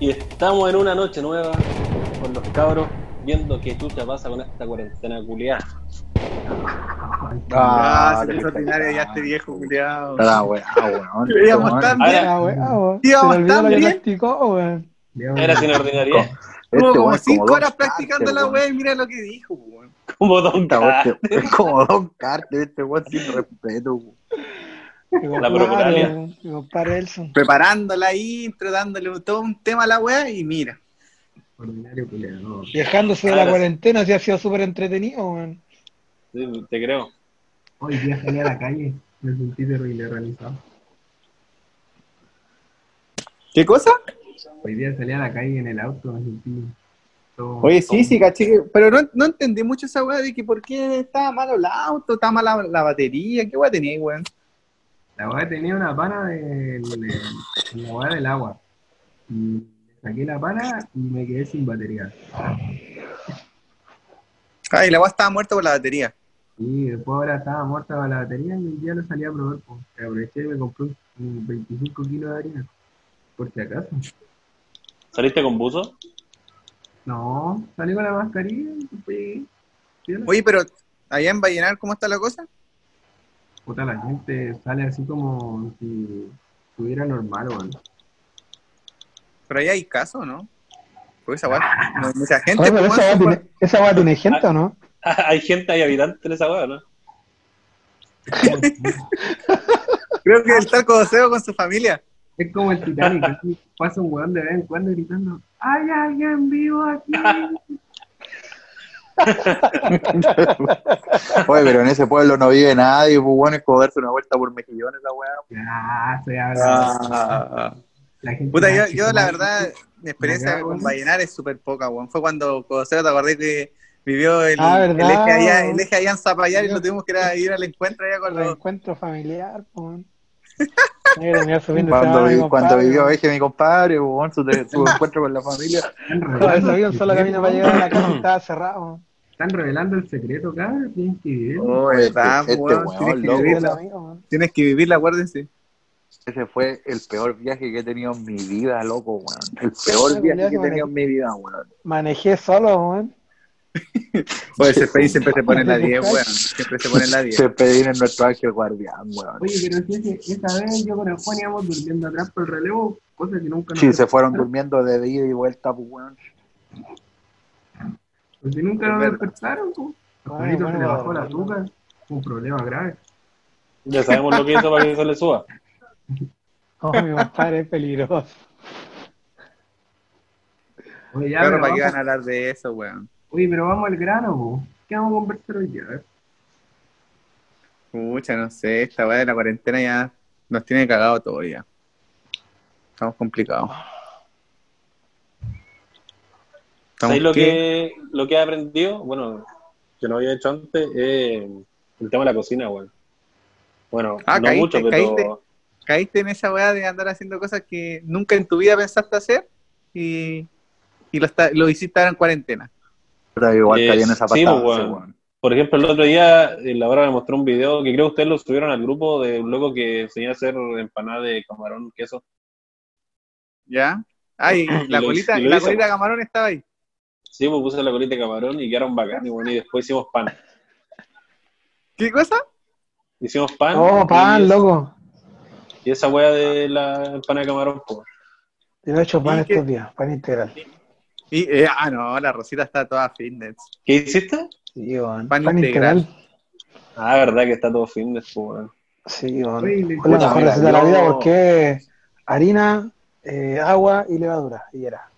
Y estamos en una noche nueva con los cabros viendo qué chucha pasa con esta cuarentena culiada. Ah, se hizo ordinario ya este viejo culiado. Ah, weón, weón. Íbamos tan bien. Íbamos tan bien. era sin ordinaria. Este como es cinco horas practicando la weón. wea y mira lo que dijo, weón. Como Don Carter. este- como Don Carter, este weón sin respeto. weón. Procuralia. weón, Mi compadre Elson. Preparando la intro, dándole todo un tema a la wea y mira. Ordinario culiado. Dejándose de la cuarentena, sí ha sido súper entretenido, weón. Sí, te creo. Hoy día salí a la calle, me sentí terrible realizado. ¿Qué cosa? Hoy día salí a la calle en el auto, me sentí todo... Oye, sí, sí, caché, pero no, no entendí mucho esa weá de que por qué estaba malo el auto, estaba mala la, la batería, qué weá tenía, weón. La weá tenía una pana de, la weá del agua. Y saqué la pana y me quedé sin batería. Ay, la weá estaba muerta por la batería. Y después ahora estaba muerta la batería y un día lo salí a probar. Pues. Aproveché y me compré un, un 25 kilos de harina. Por si acaso. ¿Saliste con buzo? No, salí con la mascarilla y. Oye, pero allá en Vallenar, ¿cómo está la cosa? Puta, la gente sale así como si estuviera normal, weón. Pero allá hay casos, ¿no? Porque esa weá, no hay mucha gente. Oye, pero pues, esa weá weón, tiene, esa weá tiene gente, ¿o no? hay gente, hay habitantes en esa weá, ¿no? Creo que está el codoseo con su familia. Es como el Titanic, así pasa un weón de vez en cuando gritando, ¡Hay alguien vivo aquí! Oye, pero en ese pueblo no vive nadie, pues bueno, es como darse una vuelta por mejillones weá. Ah. La gente Puta, yo, yo la verdad, mi experiencia Acá, con. Vallenar es súper poca, weón. Fue cuando Codoseo, te acordé que vivió el, Ah, el ¿verdad, eje allá, el eje allá en Zapallar y lo tuvimos que ir, a- ir al encuentro allá con El los... encuentro familiar, weón. Cuando, vi- vivió. Eje mi compadre, bueno, su, su encuentro con la familia. Están Por revelando eso había un el solo camino para secreto, llegar a la casa y estaba cerrado. Están revelando el secreto, cabrón. Tienen que vivir. Oh, verdad, este weón, weón, tienes, que vivirla, amigo, tienes que vivirla, acuérdense. Ese fue el peor viaje que he tenido en mi vida, loco, weón. El peor viaje que he tenido en mi vida, weón. Manejé solo, weón. Oye, ese país siempre se pone en la 10, weón. Siempre se pone en la 10. Se pedir en nuestro ángel guardián, weón. Oye, pero si ese- esa vez yo con el Juan íbamos durmiendo atrás por el relevo, cosa que nunca nos Sí, se fueron durmiendo de ida y vuelta, pues, weón. Pues si nunca verdad. despertaron, pues. A Ay, Juanito se le bajó bueno. la azúcar, un problema grave. Ya sabemos lo que hizo para que se le suba. Oh, mi compadre es peligroso. Oye, ya, Claro, pero ¿para qué van a hablar de eso, weón? oye, pero vamos al grano, po. ¿qué vamos a conversar hoy día? A ver. Pucha, no sé, esta weá de la cuarentena ya nos tiene cagado todo ya. Estamos complicados. ¿Sabes lo que- lo que he aprendido? Bueno, que no había hecho antes, es el tema de la cocina, weón. Bueno, Ah, no caíste, mucho, pero caíste. caíste en esa weá de andar haciendo cosas que nunca en tu vida pensaste hacer y, y lo, está- lo hiciste ahora en cuarentena. Pero igual Eh, caí en esa sí, patada, sí, weón. por ejemplo, el otro día eh, la hora me mostró un video que creo que ustedes lo subieron al grupo de un loco que enseñó a hacer empanada de camarón, queso. ¿Ya? Ay, la colita, la colita de camarón estaba ahí. Sí, pues puse la colita de camarón y quedaron bacán, y bueno, y después hicimos pan. ¿Qué cosa? Hicimos pan. Oh, pan, y, loco. y esa wea de la empanada de camarón, pues. Yo he hecho pan estos días, pan integral. Y, eh, ah, no, la Rosita está toda fitness. ¿Qué hiciste? Sí. Pan Pan, integral. integral. Ah, verdad que está todo fitness, pues, weón. Sí, le- Fue la mejor receta de la vida porque harina, eh, agua y levadura. Y era.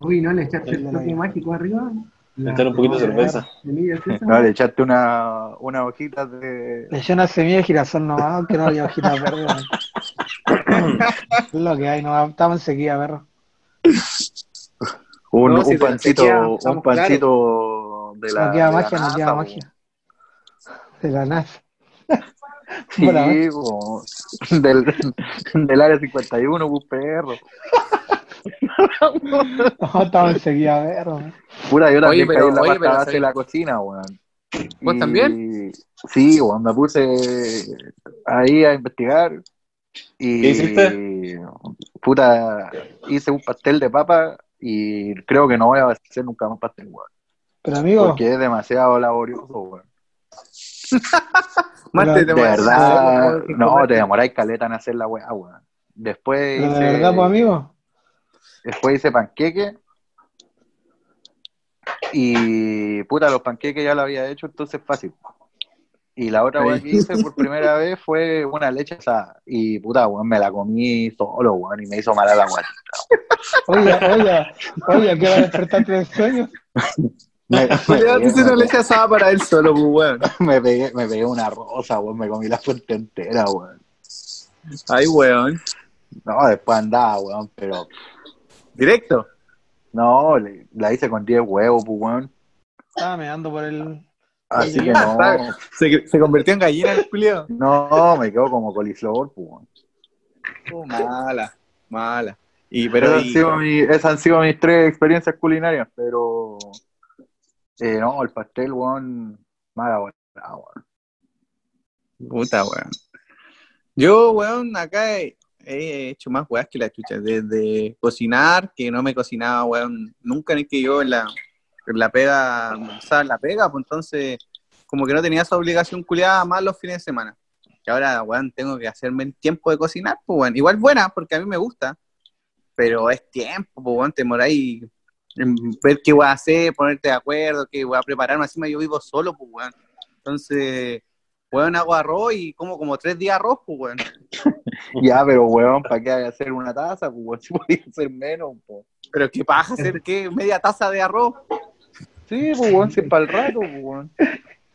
Uy, ¿no le echaste el la toque mágico arriba? La- Echar un poquito de cerveza. No, le echaste una, una hojita de. Le eché una semilla de girasol nomás, aunque no había hojitas verdes. weón. es lo que hay, no, estamos en sequía, perro. Un, No, un la pancito, sequía, un pancito de la. no queda de la magia, no NASA, queda magia. De la NASA. Sí, del, del área 51, pues perro. No, estamos en sequía, perro. weón. Pura, yo también Oye, pero- caí en la oye, pasta base de la cocina, weón. ¿Vos Y- también? Sí, weón, me puse ahí a investigar. Y ¿Qué hiciste? puta, hice un pastel de papa y creo que no voy a hacer nunca más pastel, weón. Pero amigo, Porque es demasiado laborioso, weón. Más Pero De demoras- verdad, no, te demoráis caleta en hacer la weá, weón. Después de hice, verdad, pues amigo. Después hice panqueque. Y puta, los panqueques ya lo había hecho, entonces fácil. Y la otra weá que hice por primera vez fue una leche asada. Y puta, weón, me la comí solo, weón, y me hizo mal a la weá. Oye, oye, oye, que va a despertarte del sueño. Me, me una leche asada para él solo, pues, weón. me pegué, me pegué una rosa, weón, me comí la fuente entera, weón. Ay, weón. No, después andaba, weón, pero Directo. no, le- la hice con 10 huevos, pues, weón. Estaba meando por el. Así que no. Se, se convirtió en gallina el culiado. no, me quedo como coliflor, pues, weón. Oh, mala, mala. Y Pero esas, han y- sido mi- esas han sido mis tres experiencias culinarias, pero eh, no, el pastel, weón, mala weón. weón. puta, weón. Yo, weón, acá he, he hecho más weas que la chucha. Desde cocinar, que no me cocinaba, weón, nunca ni que yo en la, la pega, en la pega, pues entonces, como que no tenía esa obligación culiada más los fines de semana. Y ahora, weón, tengo que hacerme el tiempo de cocinar, pues, weón. Igual buena, porque a mí me gusta, pero es tiempo, pues, weón, te moráis ver qué voy a hacer, ponerte de acuerdo, qué voy a prepararme. Encima yo vivo solo, pues, weón. Entonces, weón, hago arroz y como como tres días arroz, pues, weón. Ya, pero weón, ¿para qué hay que hacer una taza? Pues weón, si podía hacer menos, pues. Pero qué paja hacer, ¿qué? Media taza de arroz. Sí, pues weón, si es para el rato, pues weón.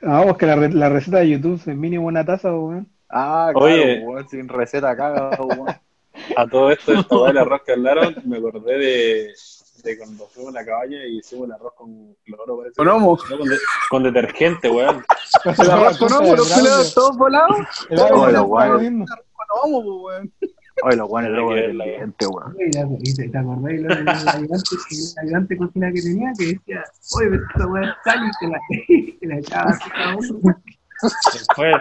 Vamos, que la, re- la receta de YouTube es mínimo una taza, weón. Ah, claro, Oye. weón, sin receta caga, weón. A todo esto, esta del arroz que hablaron, me acordé de, de cuando fuimos a la cabaña y hicimos el arroz con cloro, parece. Con homo. No, con, de- con detergente, weón. El arroz con homo, los culeados todos volados. El mismo. Con homo, pues, weón. Oye, los weones Hay luego del verla, cliente, weón. ¿te acordás de del ayudante, el ayudante cocina que tenía? Que decía, oye, pero esta weá es sal y te la, te la echaba así cada uno. Fue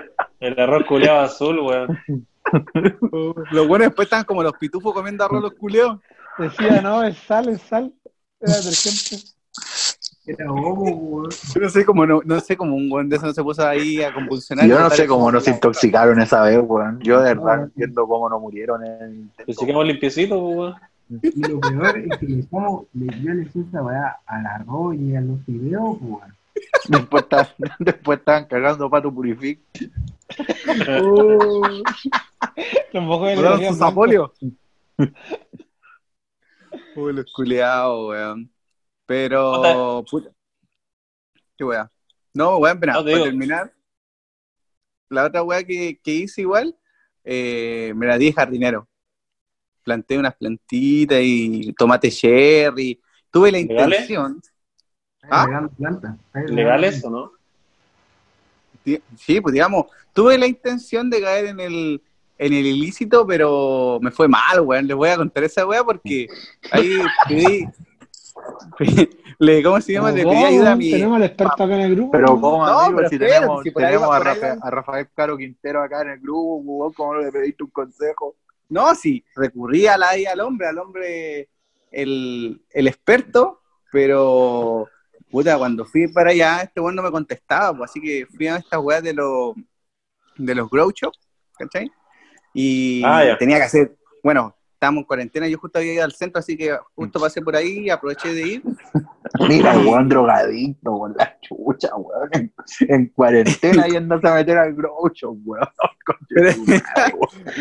el arroz culeado azul, weón. Los buenos después estaban como los pitufos comiendo arroz los culeos. Decía, no, es sal, es sal. Era detergente. Era homo, weón. Yo no sé cómo, no, no sé cómo un buen de eso no se puso ahí a convulsionar. Yo no sé cómo como nos la- intoxicaron esa vez, weón. Yo de verdad no entiendo cómo no murieron en. Pues si quedamos limpiecitos, weón. Y lo peor es que le echamos, le, yo le esa weá al arroz y a los fideos, weón. Después, estaban, después estaban cagando pato purific. Los mojó de Fueron energía sus blanca. apolios. Uy, los culeados, weón. Pero, puta. Qué. No, weón, pero No, te para digo. terminar, la otra weá que, que hice igual, eh, me la di jardinero. Planté unas plantitas y tomate cherry. Tuve la ¿Legales? intención, ¿Ah? está regando ¿Legales o no? sí, pues digamos, tuve la intención de caer en el, en el ilícito, pero me fue mal, weón. Les voy a contar esa weá porque ahí pedí, le, ¿cómo se llama? Le Pero pedí ¿cómo? ayuda a mi... Tenemos al experto acá en el grupo. Pero. ¿cómo, No, amigo? pero si espérate, tenemos, si tenemos a, Rafael, la- a Rafael Caro Quintero acá en el grupo, ¿cómo le pediste un consejo? No, sí, recurrí a la, al hombre, al hombre, el, el experto, pero, puta, cuando fui para allá, este weón no me contestaba, pues, así que fui a estas weas de los, de los grow shop, ¿cachai? Y Ah, tenía que hacer, bueno, estábamos en cuarentena, yo justo había ido al centro, así que justo pasé por ahí y aproveché de ir. Mira, weón drogadicto con la chucha, weón. En, en cuarentena yéndose a meter al grow shop, weón. Weón.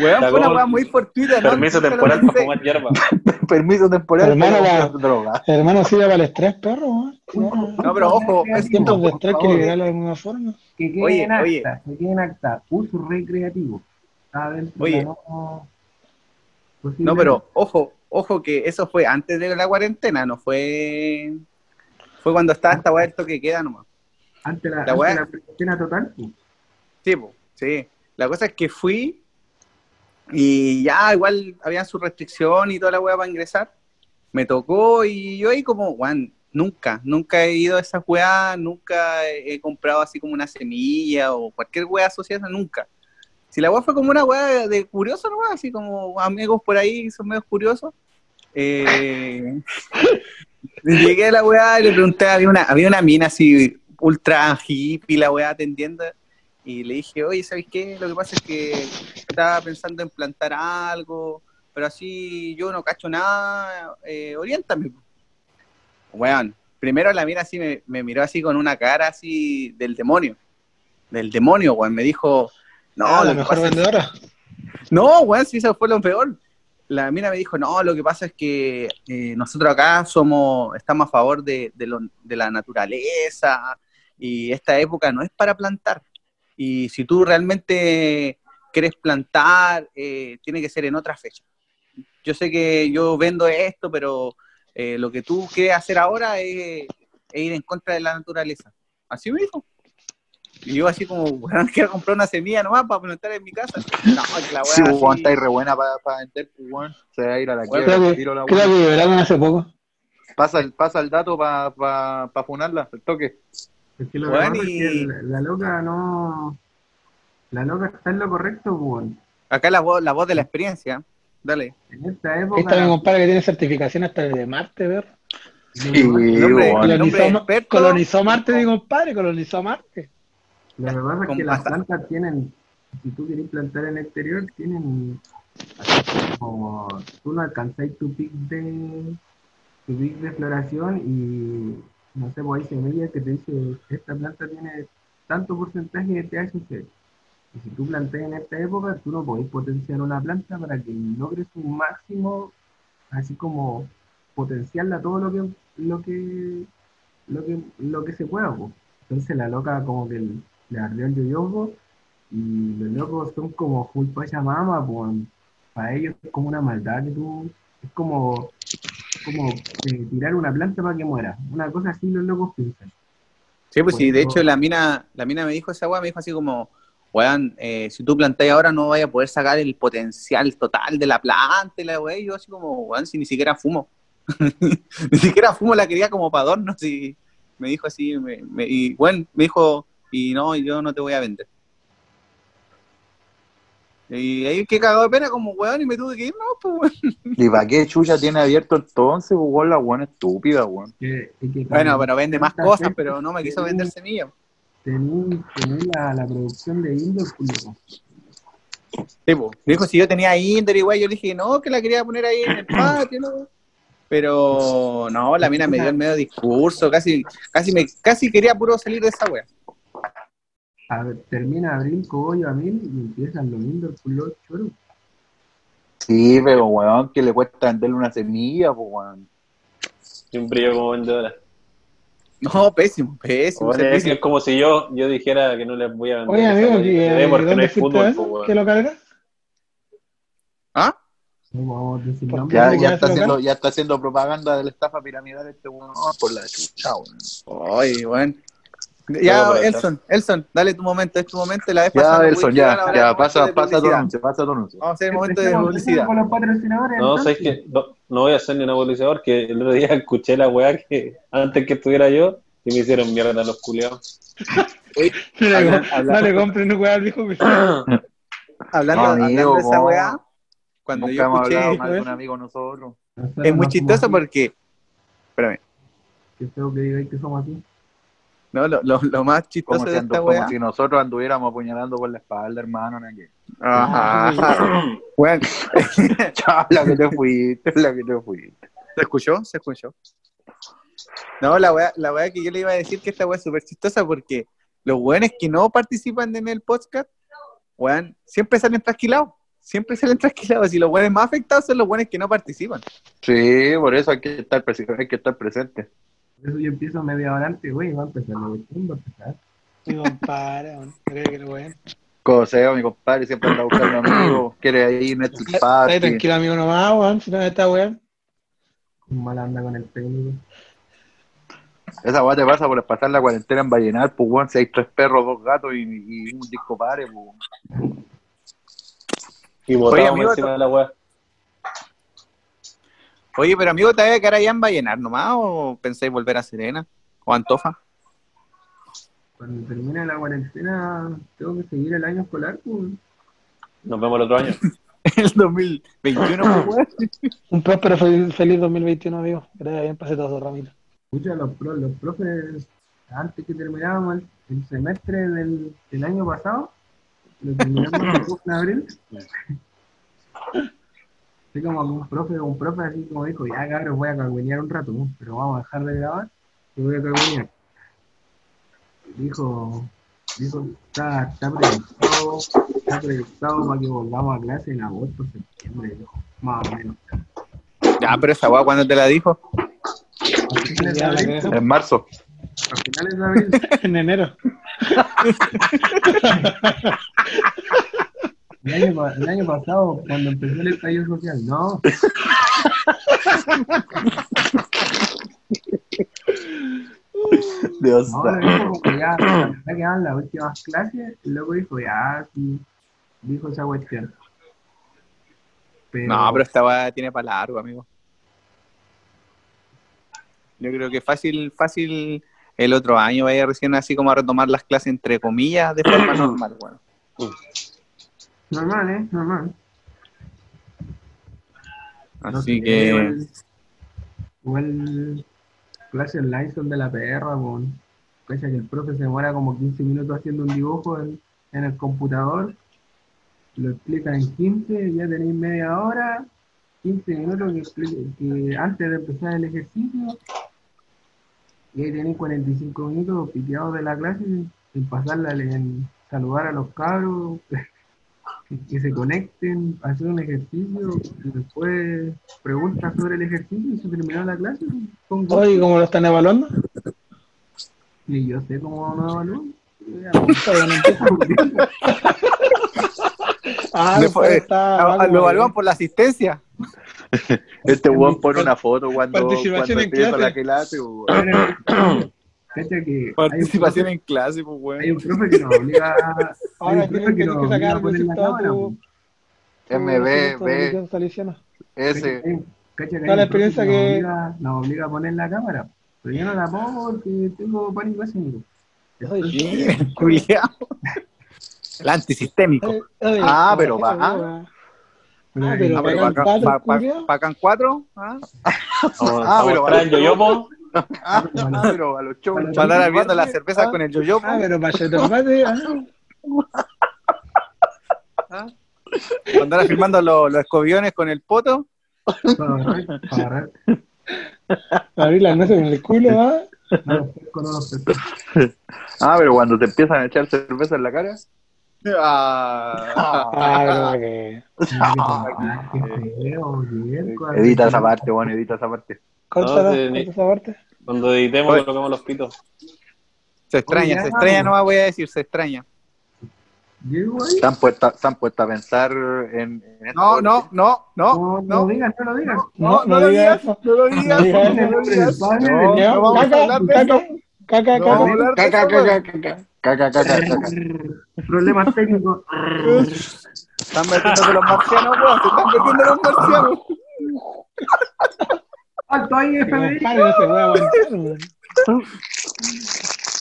Weón, fue una wea muy fortuita, ¿no? Permiso temporal para fumar hierba. Permiso temporal Hermano, para comprar droga. Hermano, sirve para el estrés, perro. weón. No, pero ojo, Es tiempos de estrés que liberarlo de alguna forma. Que quede Oye, en acta, oye. que quede en acta, uso recreativo. Dentro Oye. no- No, pero ojo, ojo que eso fue antes de la cuarentena, no fue fue cuando estaba esta weá de queda nomás. Ante la, la ante weá- la cuarentena total. Sí, po, sí. La cosa es que fui y ya igual había su restricción y toda la weá para ingresar. Me tocó y yo ahí como, weón, nunca, nunca he ido a esas weas, nunca he comprado así como una semilla o cualquier weá asociada, nunca. Si la weá fue como una weá de curioso nomás, así como amigos por ahí son medios curiosos. Eh, llegué a la weá y le pregunté, había una, había una mina así ultra hippie, la weá atendiendo, y le dije, oye, ¿sabes qué? Lo que pasa es que estaba pensando en plantar algo, pero así yo no cacho nada, eh, oriéntame. Weón, primero la mina así me, me miró así con una cara así del demonio, del demonio, weón, me dijo, no, Ah, la mejor es- vendedora. no, weón, sí, eso fue lo peor. La mina me dijo, no, lo que pasa es que eh, nosotros acá somos, estamos a favor de, de lo- de la naturaleza y esta época no es para plantar. Y si tú realmente quieres plantar, eh, tiene que ser en otra fecha. Yo sé que yo vendo esto, pero eh, lo que tú quieres hacer ahora es, es ir en contra de la naturaleza. Así me dijo. Y yo así como, weón, quiero comprar una semilla nomás para plantar en mi casa. No, que la weá Sí, pues, weón, está ahí re buena para vender, pues, weón. Se va a ir a la Weón, quiebra, Creo que, tiro la creo weón. que liberaron hace poco. Pasa el, pasa el dato para pa, pa funarla, el toque. Es que lo Bueno, que y- es que la, la loca no. La loca está en lo correcto, pues, weón. Acá la voz, la voz de la experiencia. Dale. En esta época. está mi compadre que tiene certificación hasta de Marte, ver. Sí, weón. hombre Colonizó, colonizó Marte, mi compadre, colonizó Marte. Lo que pasa es que las plantas tienen, si tú querés plantar en el exterior, tienen así como tú no alcanzáis tu pic de tu pic de floración y no sé, pues hay semillas que te dice esta planta tiene tanto porcentaje de THC. Y si tú plantas en esta época, tú no podés potenciar una planta para que logres un máximo, así como potenciarla todo lo que lo que lo que lo que se pueda, pues. Entonces la loca como que le ardió el yoyopo y los locos son como full pachamama, pues para ellos es como una maldad que tú, es como, como eh, tirar una planta para que muera. Una cosa así los locos piensan. Sí, pues sí, de hecho la mina, la mina me dijo esa weá, me dijo así como, weón, eh, si tú plantáis ahora no vaya a poder sacar el potencial total de la planta y la weá, y yo así como, weón, si ni siquiera fumo. ni siquiera fumo, la quería como para adorno, si me dijo así, me, me- y bueno, me dijo, y no, yo no te voy a vender. Y ahí que cagado de pena como weón y me tuve que ir, no, pues weón. ¿Y para qué chucha tiene abierto entonces, pues, weón? La weón estúpida, weón. Bueno, pero vende más cosas, gente pero no me quiso vender semillas. Tení, tení la, la producción de Indoor, culiao. Sí, po. Me dijo si yo tenía Inder y güey, yo le dije no, que la quería poner ahí en el patio, ¿no? Pero no, la mina me dio el medio discurso, casi, casi me, casi quería puro salir de esa wea. A ver, termina abril, cogollo a mil y empiezan los Indoor, culiao, choro. Sí, pero weón, que le cuesta venderle una semilla, pues weón. Y un brillo como vendedora. No, pésimo, pésimo. Bueno, es, es como si yo, yo dijera que no les voy a vender. Oye, amigo, weá, ¿y, y eh, porque no ¿dónde hay fútbol, weón. ¿Qué lo carga? ¿Ah? No vamos a decir ¿Por nombres. Ya, ¿Dónde ya está haciendo, ya está haciendo propaganda de la estafa piramidal este weón por la chucha, weón. Ay, bueno. Ya, Elson, Elson, dale tu momento, es tu momento. La vez Ya, Elson, ya, ya, momento pasa, pasa tu anuncio, pasa tu anuncio. Vamos a hacer el momento de publicidad. con los patrocinadores. No, sabes que no, no voy a hacer ni una publicidad porque el otro día escuché la weá que antes que estuviera yo y me hicieron mierda los Habla- no, le compren un weá viejo que Hablando, No, amigo, hablando de esa no. weá, cuando Nunca yo hemos escuché, hablado mal de un amigo nosotros. Es muy no chistoso porque, espérame, Qué feo que digáis que somos así. No, lo, lo, lo más chistoso Como de si, esta nosotros anduviéramos apuñalando por la espalda, hermano. ¿no? Que- Ajá. Bueno, Chao, la que te fuiste, la que te fuiste. ¿se escuchó? ¿Se escuchó? No, la weá, la weá que yo le iba a decir que esta weá es súper chistosa porque los weones que no participan en el podcast, weón, siempre salen trasquilados. Siempre salen trasquilados. Y los weones más afectados son los weones que no participan. Sí, por eso hay que estar, hay que estar presente. Por eso yo empiezo media hora antes, güey, va a empezar la cuestión, va a empezar. Mi compadre. No creo que lo weón. Coseo, mi compadre, siempre anda buscando amigos, quiere ahí Netflix Está Party. tranquilo, amigo, nomás, weón. Si no está weón. Un mal anda con el técnico. Esa weá te pasa por pasar la cuarentena en Vallenar, pues weón, si hay tres perros, dos gatos y, y un disco padre, pues. Y botábamos amigo, encima de la weá. Oye, pero amigo, ¿te vas a quedar allá en Vallenar nomás o pensáis volver a Serena o Antofa? Cuando termine la cuarentena, tengo que seguir el año escolar, pues. Nos vemos el otro año. El 2021, pues. Un próspero feliz, feliz 2021, amigo. Vaya bien, pase todo su ramito. Escucha, los, pro- los profes, antes que terminábamos el, el semestre del, del año pasado, lo terminamos en abril. Así como un profe, un profe así como dijo, ya cabros, voy a cagüenear un rato, ¿no? pero vamos a dejar de grabar y voy a cagüenear. Dijo, dijo, está, está proyectado, está proyectado para que volvamos a clase en agosto, septiembre, dijo, más o menos. Ya, pero esa weá, ¿cuándo te la dijo? En marzo. a finales de abril. En enero. El año, el año pasado, cuando empezó el estallido social, no. Dios No, le dijo como que ya, ya quedaban las últimas clases, y luego dijo, ya, sí, dijo esa cuestión. Pero, No, pero esta weá tiene para largo, amigo. Yo creo que fácil, fácil el otro año vaya recién así como a retomar las clases entre comillas de forma normal, weón. Normal, ¿eh? Normal. No Así que Igual, igual clases online son de la perra, con Cacha que el profe se demora como 15 minutos haciendo un dibujo en, en el computador, lo explica en 15, ya tenéis media hora, 15 minutos que, explique- que antes de empezar el ejercicio, y ahí tenéis 45 minutos piteados de la clase, en pasarla, en saludar a los cabros, que, se conecten, hacer un ejercicio, y después preguntas sobre el ejercicio y se terminó la clase. Oye, ¿cómo lo están evaluando? Y yo sé cómo no evalúan. Ah, está lo evalúan por la asistencia. Este weón pone una foto cuando, Participación cuando en empieza clase. la clase. Cacha que hay Participación profe, en clase, pues, hay weón. un profe que nos obliga hay Ahora un profe que que, nos que obliga sacar a el poner la cámara. MB. S. Cacha que hay la experiencia que- nos obliga a poner la cámara. Pero yo no la pongo porque tengo pánico escénico. Culiao. El antisistémico. Ah, pero va- Ah, pero Ah, pero pagan pacan cuatro, pa- pa- culiao. pacan cuatro. ¿ah? Ah, pero a traer vale. yoyopo. Ah, ah, pero a los shows. Para andar viendo las la cervezas con el yoyo. Ah, pero para ah. ¿ah? Andar firmando los, los escobiones con el poto. para agarrar, para agarrar. abrir la nuez con el culo, ¿ah? No no. Ah, pero cuando te empiezan a echar cerveza en la cara. Ah. Ah, que. Ah, Edita esa parte, weón, edita esa parte. Córtala, No, sí, esa parte. Cuando editemos, Oye. colocamos los pitos. Se extraña, Oye, se extraña, no voy a decir, se extraña. Puesto, se han puesto a pensar en, en No, no, no, no, No, no no. lo digas, no lo digas. No, no digas lo digas, No digas no lo digas. No, vamos a caca, caca, caca, caca. Caca, caca, caca. Caca, caca, caca. Problemas técnicos. Están metiendo los marcianos, weón. Se están metiendo los marcianos. Alto ahí, Federico. compadre, no se puede aguantar, weón.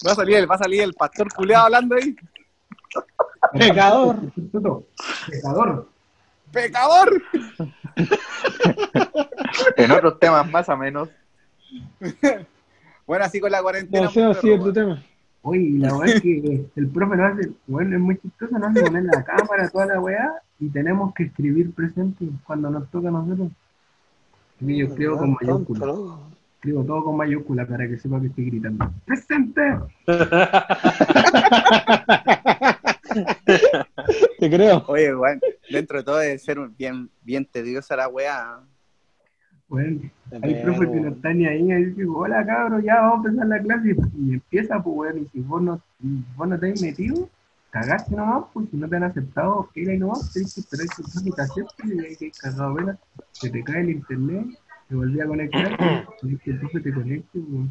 Va a salir el, va a salir el pastor culeado hablando ahí. Pecador. Pecador. ¡Pecador! En otros temas más o menos. Bueno, así con la cuarentena. No sé, sigue pero, tu tema. Oye, y la weá es que el profe nos hace, bueno, es muy chistoso, nos hace poner la cámara, toda la weá, y tenemos que escribir presente cuando nos toca a nosotros. Y yo escribo con mayúscula, escribo todo con mayúscula para que sepa que estoy gritando. ¡Presente! Te creo. Oye, weón, dentro de todo debe ser bien, bien tediosa la weá. Bueno, hay profes que no están ni ahí, y dicen, hola cabros, ya vamos a empezar la clase, y empieza, pues weón, y si vos no, si vos no te has metido, cagaste nomás, pues si no te han aceptado, ir ahí nomás, tenés que esperar que profe te acepte, y ahí que hay cagado, ¿verdad? Se te cae el internet, te volví a conectar, y que el profe te conecte, pues.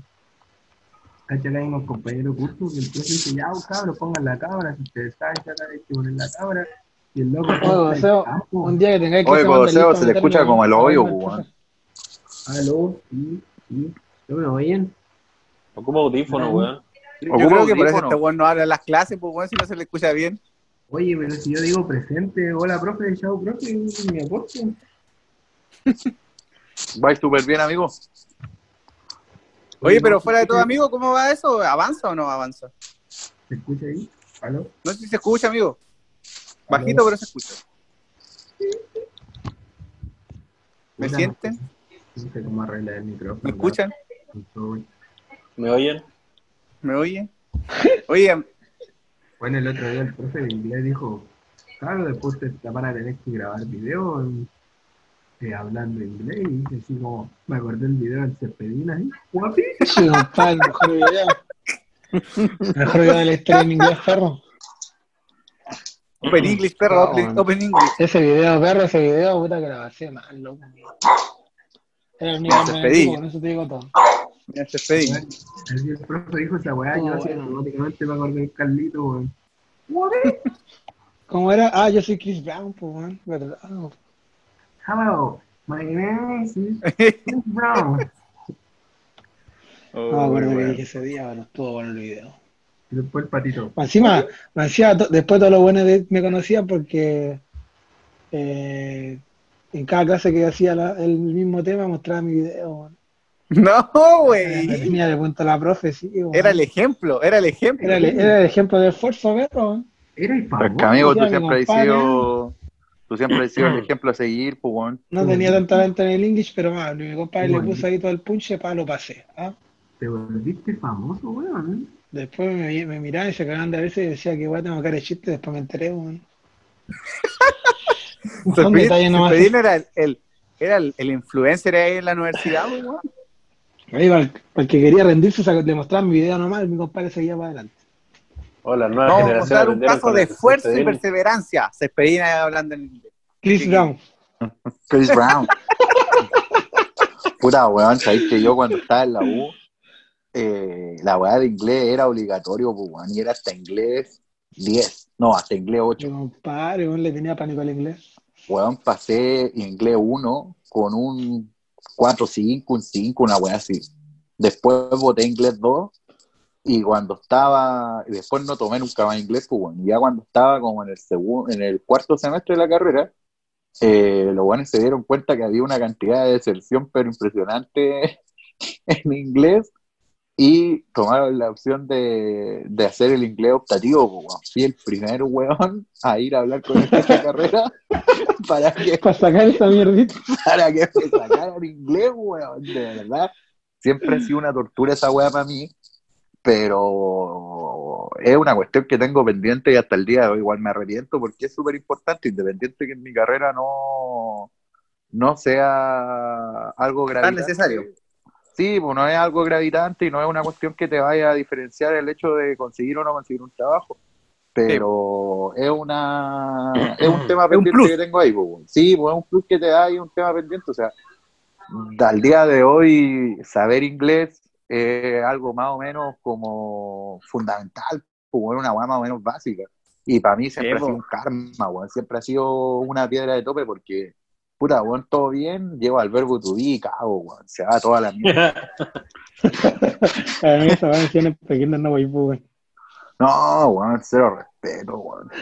Cacha que hay unos compañeros cursos que el profe dice, ya, pues, cabros, pongan la cámara, si ustedes saben acá hay que poner la cámara, y el loco... Oye, un día que tengáis que Oye, se a escucha como hoyo, al profe. weón. Aló, sí, sí, ¿no me oyen? Ocupa audífono, weón. Yo creo que por eso audífono. este weón no habla en las clases, pues weón, si no se le escucha bien. Oye, pero si yo digo presente, hola profe, chao profe, mi aporte. Va súper bien, amigo. Oye, pero fuera de todo, amigo, ¿cómo va eso? ¿Avanza o no avanza? ¿Se escucha ahí? ¿Aló? No sé si se escucha, amigo. Bajito, pero se escucha. ¿Me sienten? No sé cómo arreglar el micrófono. ¿Me escuchan? ¿Me oyen? ¿Me oyen? Oye, Bueno, el otro día el profe de inglés dijo, claro, después te, van a tener que grabar video eh, hablando inglés. Y dije así como, me acordé del video del Cepedín ahí, guapi. Sí, compadre, el mejor video. El mejor video de la historia en inglés, perro. Open English, perro, open, open English. Ese video, perro, ese video, puta que la pasé mal, loco. Era el único que me con eso te digo todo. El profe dijo esa weá, Oh, yo así bueno. automáticamente me acordé del Carlito, weón. ¿Cómo era? Ah, yo soy Chris Brown, pues, man, ¿verdad? Hello, my name is Chris Brown. No me acuerdo que dije ese día, pero estuvo bueno el video. Y después el patito. Encima, me hacía to- después todo lo bueno de, me conocía porque eh, en cada clase que hacía la- el mismo tema mostraba mi video. man. No, güey. tenía de punto la profe, sí. man. Era el ejemplo, era el ejemplo. Era el, era el ejemplo de esfuerzo, perro. Era el Pero es famoso. que, amigo, tú siempre has sido. Tú siempre has sido el ejemplo a seguir, pues, weón. No tenía tanta venta en el English, pero más, mi compadre le Bueno. puso ahí todo el punche para lo pasé. ¿ah? Te volviste famoso, weón. Después me, me miraban y se cagaban de a veces y decía que igual tengo cara de chiste, después me enteré, Cepedín- detalle nomás. Era el, el- era el, el influencer ahí en la universidad, güey, weón. Ahí, para, el, para el que quería rendirse, le mostraba mi video nomás, mi compadre seguía para adelante. Hola, nueva Vamos a mostrar un caso de esfuerzo y perseverancia. Se pedían hablando en inglés. Chris. Brown. Chris Brown. Puta, weón, sabéis que yo cuando estaba en la U, eh, la weá de inglés era obligatorio, pues, weón, y era hasta inglés 10, no, hasta inglés 8. Mi compadre, weón, le tenía pánico al inglés. Weón, pasé inglés 1 con un 4, 5, un 5, una weá así. Después voté inglés 2 y cuando estaba, después no tomé nunca más inglés, pues bueno, ya cuando estaba como en el segundo, en el cuarto semestre de la carrera, eh, los buenos se dieron cuenta que había una cantidad de deserción pero impresionante en inglés y tomaron la opción de, de hacer el inglés optativo, weón. Fui el primer weón a ir a hablar con esta carrera para que Para sacar esa mierdita. para que me sacaran inglés, weón, de verdad. Siempre ha sido una tortura esa weá para mí, pero es una cuestión que tengo pendiente y hasta el día de hoy igual me arrepiento porque es súper importante, independiente que en mi carrera no, no sea algo gravitante. necesario. Sí, pues no es algo gravitante y no es una cuestión que te vaya a diferenciar el hecho de conseguir o no conseguir un trabajo. Pero es una es un tema pendiente que tengo ahí, pues. Sí, pues es un plus que te da y un tema pendiente. O sea, al día de hoy, saber inglés es algo más o menos como fundamental, como una weá más o menos básica. Y para mí siempre Sí, ha sido po. un karma. Siempre ha sido una piedra de tope porque, puta, weón, todo bien, llego al verbo to be y cago, weón. Se va toda la mierda. A mí esa menciones pequeñas no voy, pues, weón. No, weón, cero respeto, weón.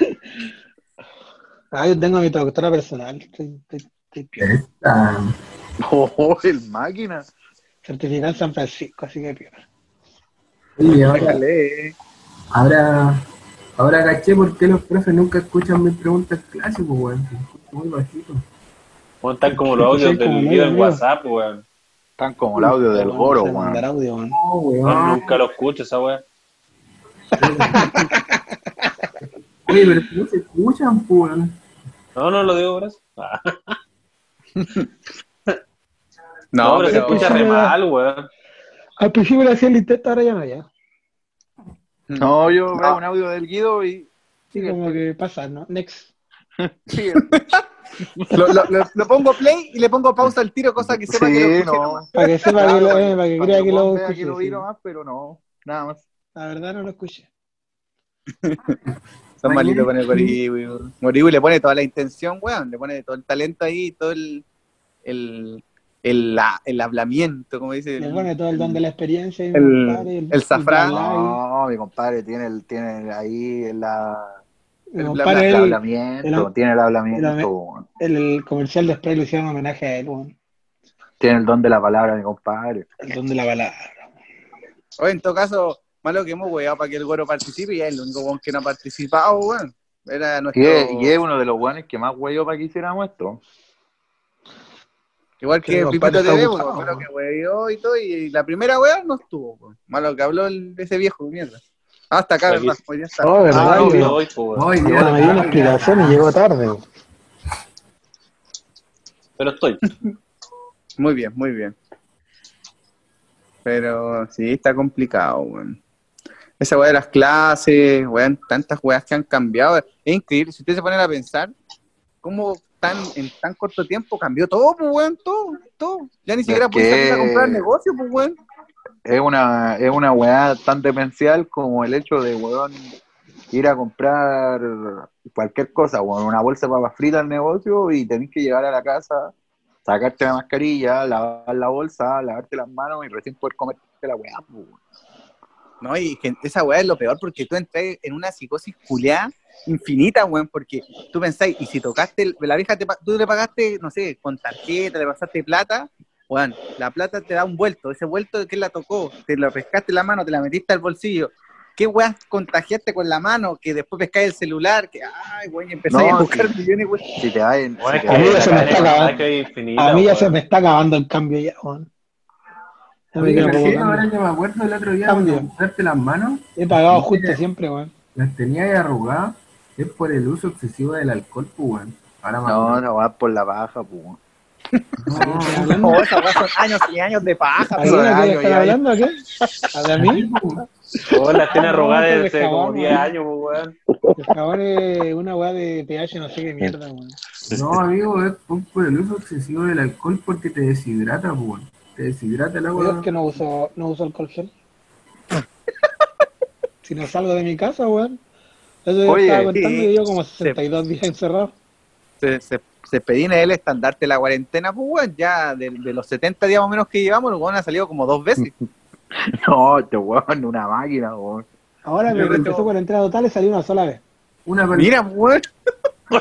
Ah, yo tengo mi traductora personal. Estoy, estoy, estoy Oh, el máquina. Certificada en San Francisco, así que piola. oye, ahora, ahora, ahora caché por qué los profes nunca escuchan mis preguntas clásicas, weón. Muy bajito. ¿Cómo están como los audios del video en. WhatsApp, weón? Tan como el audio del goro, weón. weón. Weón. nunca lo escucho esa weá. Oye, pero no se escuchan, pues, weón. No, no lo digo. Ah, No, no, pero se escucha re mal, weón. Al principio le hacía el intento, ahora ya no, ya. No, yo veo un audio del Guido y Sí, como que pasa, ¿no? Next. sigue. Lo, lo- lo- lo pongo play y le pongo pausa al tiro, cosa que sepa que lo Sí, no. nomás. Para que sepa que lo, eh, para que Para crea que lo vos vea escuché. que lo vi sí. nomás, pero no, nada más. La verdad no lo escuché. Son malitos con el Moriwi, weón. Moriwi le pone toda la intención, weón. Le pone todo el talento ahí, todo el. el, el, la- el hablamiento, como dice. Le el- pone todo el don de la experiencia. el- compadre, el zafrán. No, mi compadre tiene, el, tiene ahí la, El El hablamiento, el- tiene el hablamiento, el- comercial de spray le hicieron homenaje a él, tiene el don de la palabra, mi compadre. El don de la palabra. Oye, en todo caso, malo que hemos weado para que el güero participe y es el único weón que no ha participado, weón. Era nuestro... Y es, y es uno de los weones que más huevo para que hiciéramos esto. Igual Que Pipito TV, weón, malo que weó y todo, y la primera weá no estuvo, weón. Malo que habló el, ese viejo, mierda. Ah, hasta acá. ¿verdad? Hoy día está. Oh, verdad, Ah, no, hoy. Hoy, Bueno, me dio una explicación y llegó tarde. Pero estoy. Muy bien, muy bien. Pero sí, está complicado, weón. Esa weá de las clases, weón, tantas weas que han cambiado. Es increíble, si ustedes se ponen a pensar, cómo tan, en tan corto tiempo cambió todo, pues, weón, todo, todo. Ya ni siquiera a comprar negocio, pues, weón. Es una, es una weá tan demencial como el hecho de, weón, ir a comprar cualquier cosa, weón, una bolsa de papas fritas al negocio y tenés que llegar a la casa, sacarte la mascarilla, lavar la bolsa, lavarte las manos y recién poder comerte la weá. No, y que esa weá es lo peor porque tú entras en una psicosis culiada infinita, weón, porque tú pensáis, y si tocaste, la vieja, te, tú le pagaste, no sé, con tarjeta, le pasaste plata, weón, la plata te da un vuelto, ese vuelto, ¿quién la tocó? Te la pescaste en la mano, te la metiste al bolsillo. ¿Qué weas contagiaste con la mano? Que después pescáis el celular, que, ay, weón, y empezáis No, a buscar sí. millones, weón. Si te en- Weón, si que A mí ya se la me está acabando. que A mí ya se me está acabando el cambio ya, cambio. ahora yo me acuerdo el otro día Cambio. cuando usaste las manos, He pagado justo siempre, weón. las tenía ahí arrugadas, es por el uso excesivo del alcohol, pues, weón. Ahora No, no vas por la baja, pues. weón. No, Oh, esa weá son años y años de paja, ¿A están hablando? ¿A qué? ¿A de mí? Weón, las tiene Ah, arrugadas no, desde como cabrón, 10 weón. años, pues, weón. El jabón es una weá de pH, no sé qué mierda, weón. No, amigo, es por por el uso excesivo del alcohol porque te deshidrata, pues, weón. Te deshidrata el Yo agua. es que no uso, no uso alcohol gel. si no salgo de mi casa, weón. Eso yo Oye, estaba contando y yo como 62 días encerrado. se, se, se pedían el estandarte de la cuarentena, pues, weón, ya de, de los 70 días más o menos que llevamos, el weón ha salido como dos veces. No, este weón, una máquina, weón. Ahora creo- empezó cuarentena total y salí una sola vez. Una Mira, weón.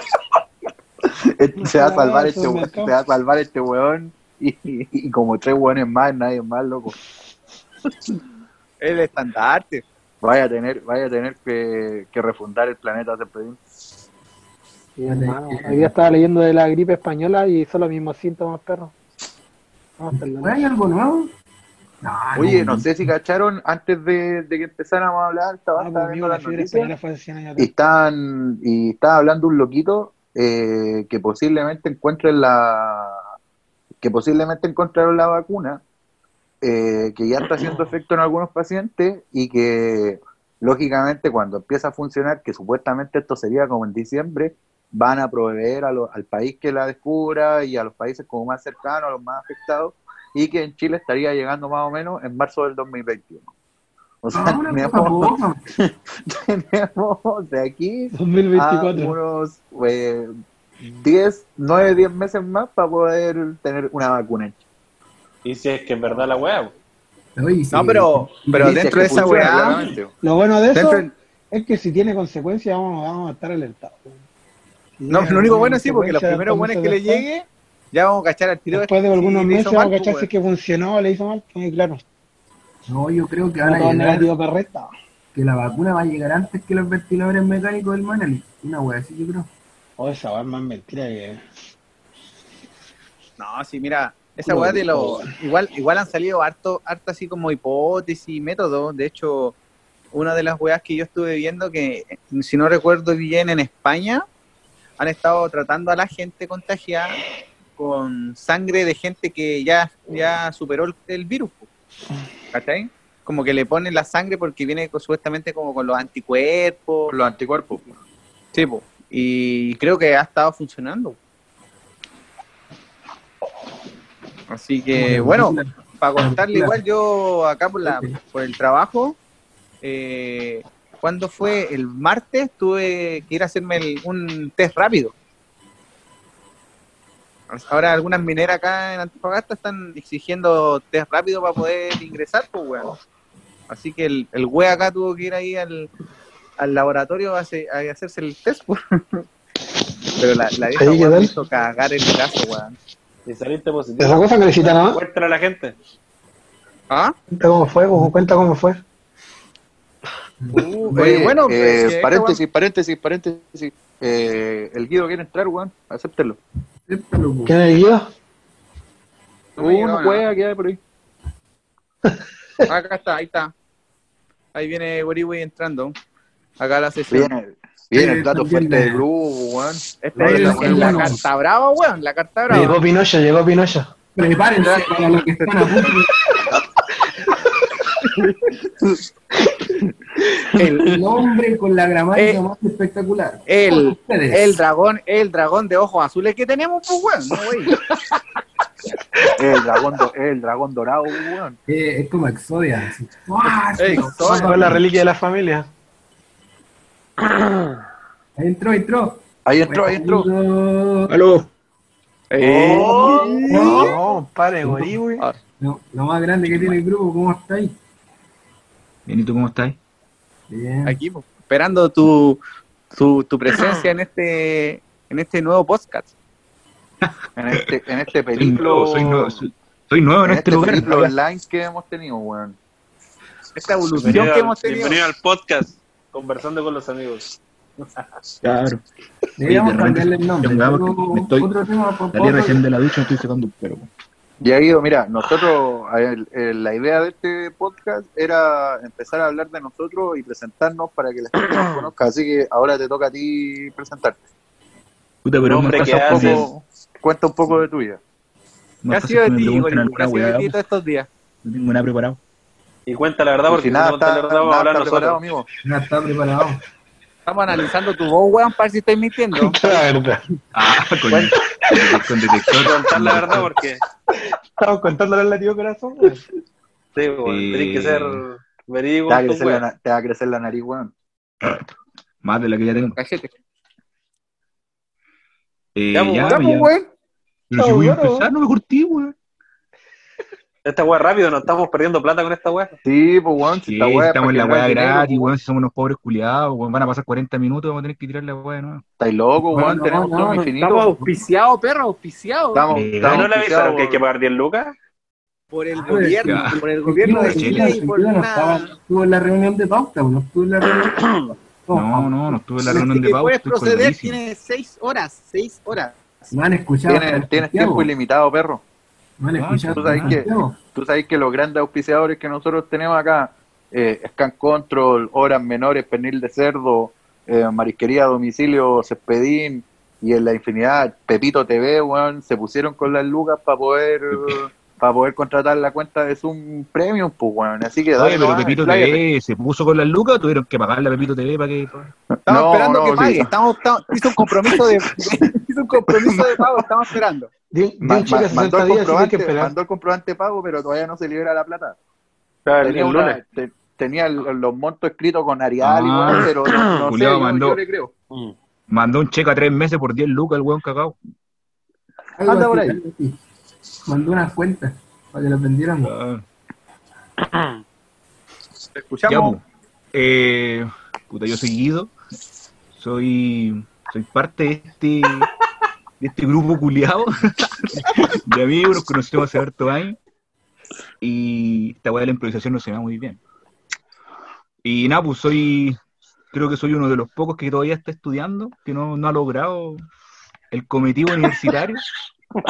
Este- se va a salvar este weón, se va a salvar este weón y, y- y como tres weones más, nadie más, loco. El estandarte. Vaya a tener, vaya a tener que, que refundar el planeta Cepedín. Y, hermano, hoy día estaba leyendo de la gripe española y son los mismos síntomas, perro. ¿Hay algo nuevo? No, Oye, no sé si cacharon, antes de, de que empezáramos a hablar, estaba, Ah, estaba conmigo viendo la las fiebre noticias española fue hace 100 años y están, y estaba hablando un loquito eh, que posiblemente encuentren la que posiblemente encontraron la vacuna eh, que ya está haciendo efecto en algunos pacientes y que lógicamente cuando empieza a funcionar, que supuestamente esto sería como en diciembre, van a proveer a lo- al país que la descubra y a los países como más cercanos, a los más afectados, y que en Chile estaría llegando más o menos en marzo del 2021. O sea, Ah, tenemos, de aquí a 2024. unos eh, 10, 9, 10 meses más para poder tener una vacuna en Chile. Y si es que es verdad la weá. No, pero, pero Y si es dentro que de esa funciona, weá, claramente. Lo bueno de eso dentro, es que si tiene consecuencias vamos, vamos a estar alertados. No, lo único bueno sí, porque los primeros buenos que le después, llegue, ya vamos a cachar al tiro. Después de si algunos le meses vamos a mal, cachar pues, si es que funcionó o le hizo mal. Sí, claro. No, yo creo que van No a todo llegar, negativo perreta. que la vacuna va a llegar antes que los ventiladores mecánicos del Manali. Una wea así, yo creo. O esa va es más mentira que. No, sí, mira, esa weá de de lo. Igual, igual han salido harto, harto así como hipótesis y métodos. De hecho, una de las weas que yo estuve viendo que, si no recuerdo bien, en España han estado tratando a la gente contagiada con sangre de gente que ya, ya superó el, el virus. ¿Cachai? Como que le ponen la sangre porque viene con- supuestamente como con los anticuerpos. Los anticuerpos. Sí, po. y creo que ha estado funcionando. Así que, bueno, para contarle Claro. igual yo acá por, la, por el trabajo, eh, cuando fue el martes tuve que ir a hacerme el- un test rápido. Ahora algunas mineras acá en Antofagasta están exigiendo test rápido para poder ingresar, pues weón. Así que el, el güey acá tuvo que ir ahí al, al laboratorio a, hace- a hacerse el test, po. Pero la, la vieja Ahí, ¿qué weón, me hizo cagar el brazo, weón. Si saliste positivo, Esa cosa que nada más. cuéntale a la gente. ¿Ah? Cuenta cómo fue, o cuenta cómo fue. Uh, Oye, eh, bueno, eh, pues, que esta paréntesis, paréntesis, paréntesis. Eh, el Guido quiere entrar, weón. Acéptelo. ¿Quién es el llegó Uno puede que hay por ahí. Acá está, ahí está. Ahí viene Goriwi entrando. Acá la sesión. Viene, viene el plato también fuerte del grupo, weón. Esta es la, carta brava, weón. La carta brava. Llegó Pinocho, llegó Pinocho. Prepárense para lo que están a punto. El, hombre con la gramática Eh, más espectacular. el, el dragón, el dragón de ojos azules que tenemos, pues, weón. No, güey. El dragón, do- el dragón dorado, weón. Eh, es como Exodia. Exodia. Fue la reliquia de la familia. Ahí entró, entró. Ahí entró, ahí entró. Aló. Eh, Oh. No, pare, güey. Ah. Lo, lo más grande que tiene el grupo, ¿cómo estáis? Bien, ¿y tú cómo estás? Bien. aquí, pues, esperando tu, tu, tu presencia en este, en este nuevo podcast. En este, en este Soy película. nuevo, soy nuevo, soy, soy nuevo en, en este este lugar. online que hemos tenido, weón. Esta evolución Bienvenido, que al, hemos tenido. bienvenido al podcast, conversando con los amigos. Claro. Deberíamos cambiarle el nombre. otro tema por Salí recién de la ducha, estoy sacando un pelo. Ya Guido, mira, nosotros, el- el- la idea de este podcast era empezar a hablar de nosotros y presentarnos para que la gente nos conozca. Así que ahora te toca a ti presentarte. Puta, pero Hombre, más ¿qué fácil Un haces? que- poco- cuenta un poco de tu vida. ¿Qué ha sido de que ti? ¿Qué ha sido de ti pues. todos estos días? No tengo nada preparado. Y cuenta la verdad, Y porque si nada no está, la verdad, nada está preparado, amigo. Ya está preparado. Estamos analizando tu voz, weón, para ver si estoy mintiendo. La verdad. Ah, Bueno. Con detector. Contar la verdad, porque Estamos contándole al latido corazón, güey. sí, bueno, Eh, tenés que ser verídico. Te va, a crecer la, wea. na- te va a crecer la nariz, weón. Más de la que ya tengo. Cachete. Eh, Ya, pues, ya, ya, Ya, ya. pues, weón. Pero si voy a empezar, no me cortí, weón. Esta weá rápido, nos estamos perdiendo plata con esta weá. Sí, pues, weón. Si Sí, esta weá es estamos en la weá gratis, pues, weón. Si somos unos pobres culiados, weón. Van a pasar 40 minutos, vamos a tener que tirar la weá, ¿no? Estáis locos, weón. No, Tenemos no, todo no, infinito. Estamos auspiciados, perro, auspiciados. Estamos, Eh, estamos ¿No le avisaron que hay que pagar 10 lucas? Por el Ah, gobierno, ya. por el gobierno de Chile y por no estuvo en la reunión de pauta, no estuvo en la reunión. No, no, no estuve en la reunión de pauta, puedes proceder colgadísimo. tiene seis horas, seis horas. No han escuchado. Tienes, tienes tiempo ilimitado, perro. No tú sabes que-. Tú sabes que los grandes auspiciadores que nosotros tenemos acá, eh, Scan Control, Horas Menores, Pernil de Cerdo, eh, Marisquería a Domicilio, Cespedín y en la infinidad, Pepito TV, weón, se pusieron con las lucas para poder para poder contratar la cuenta de Zoom Premium, pues, weón. Así que Oye, pero Pepito. TV se puso con las lucas, o tuvieron que pagarle a Pepito TV para que. Estamos No, esperando no, que sí. pague. Estamos, estamos- hizo un compromiso de, hizo un compromiso de pago. Estamos esperando. Un mandó, 60 el que comprobante, mandó el comprobante de pago, pero todavía no se libera la plata. Claro, Tenía, el una- lunes. te- tenía el- los montos escritos con Arial y Ah. pero no, no sé, Julián yo, mandó. yo le creo. Mm. Mandó un cheque a tres meses por 10 lucas el weón cagado. Algo Anda por ahí. Mandó unas cuentas para que las vendieran. Ah, escuchamos. eh, puta, yo soy Guido. Soy, soy parte de este, de este grupo culiado de amigos. Nos conocemos hace harto años. Y esta weá de la improvisación no se me da muy bien. Y nada, pues soy. Creo que soy uno de los pocos que todavía está estudiando, que no, no ha logrado el cometido universitario.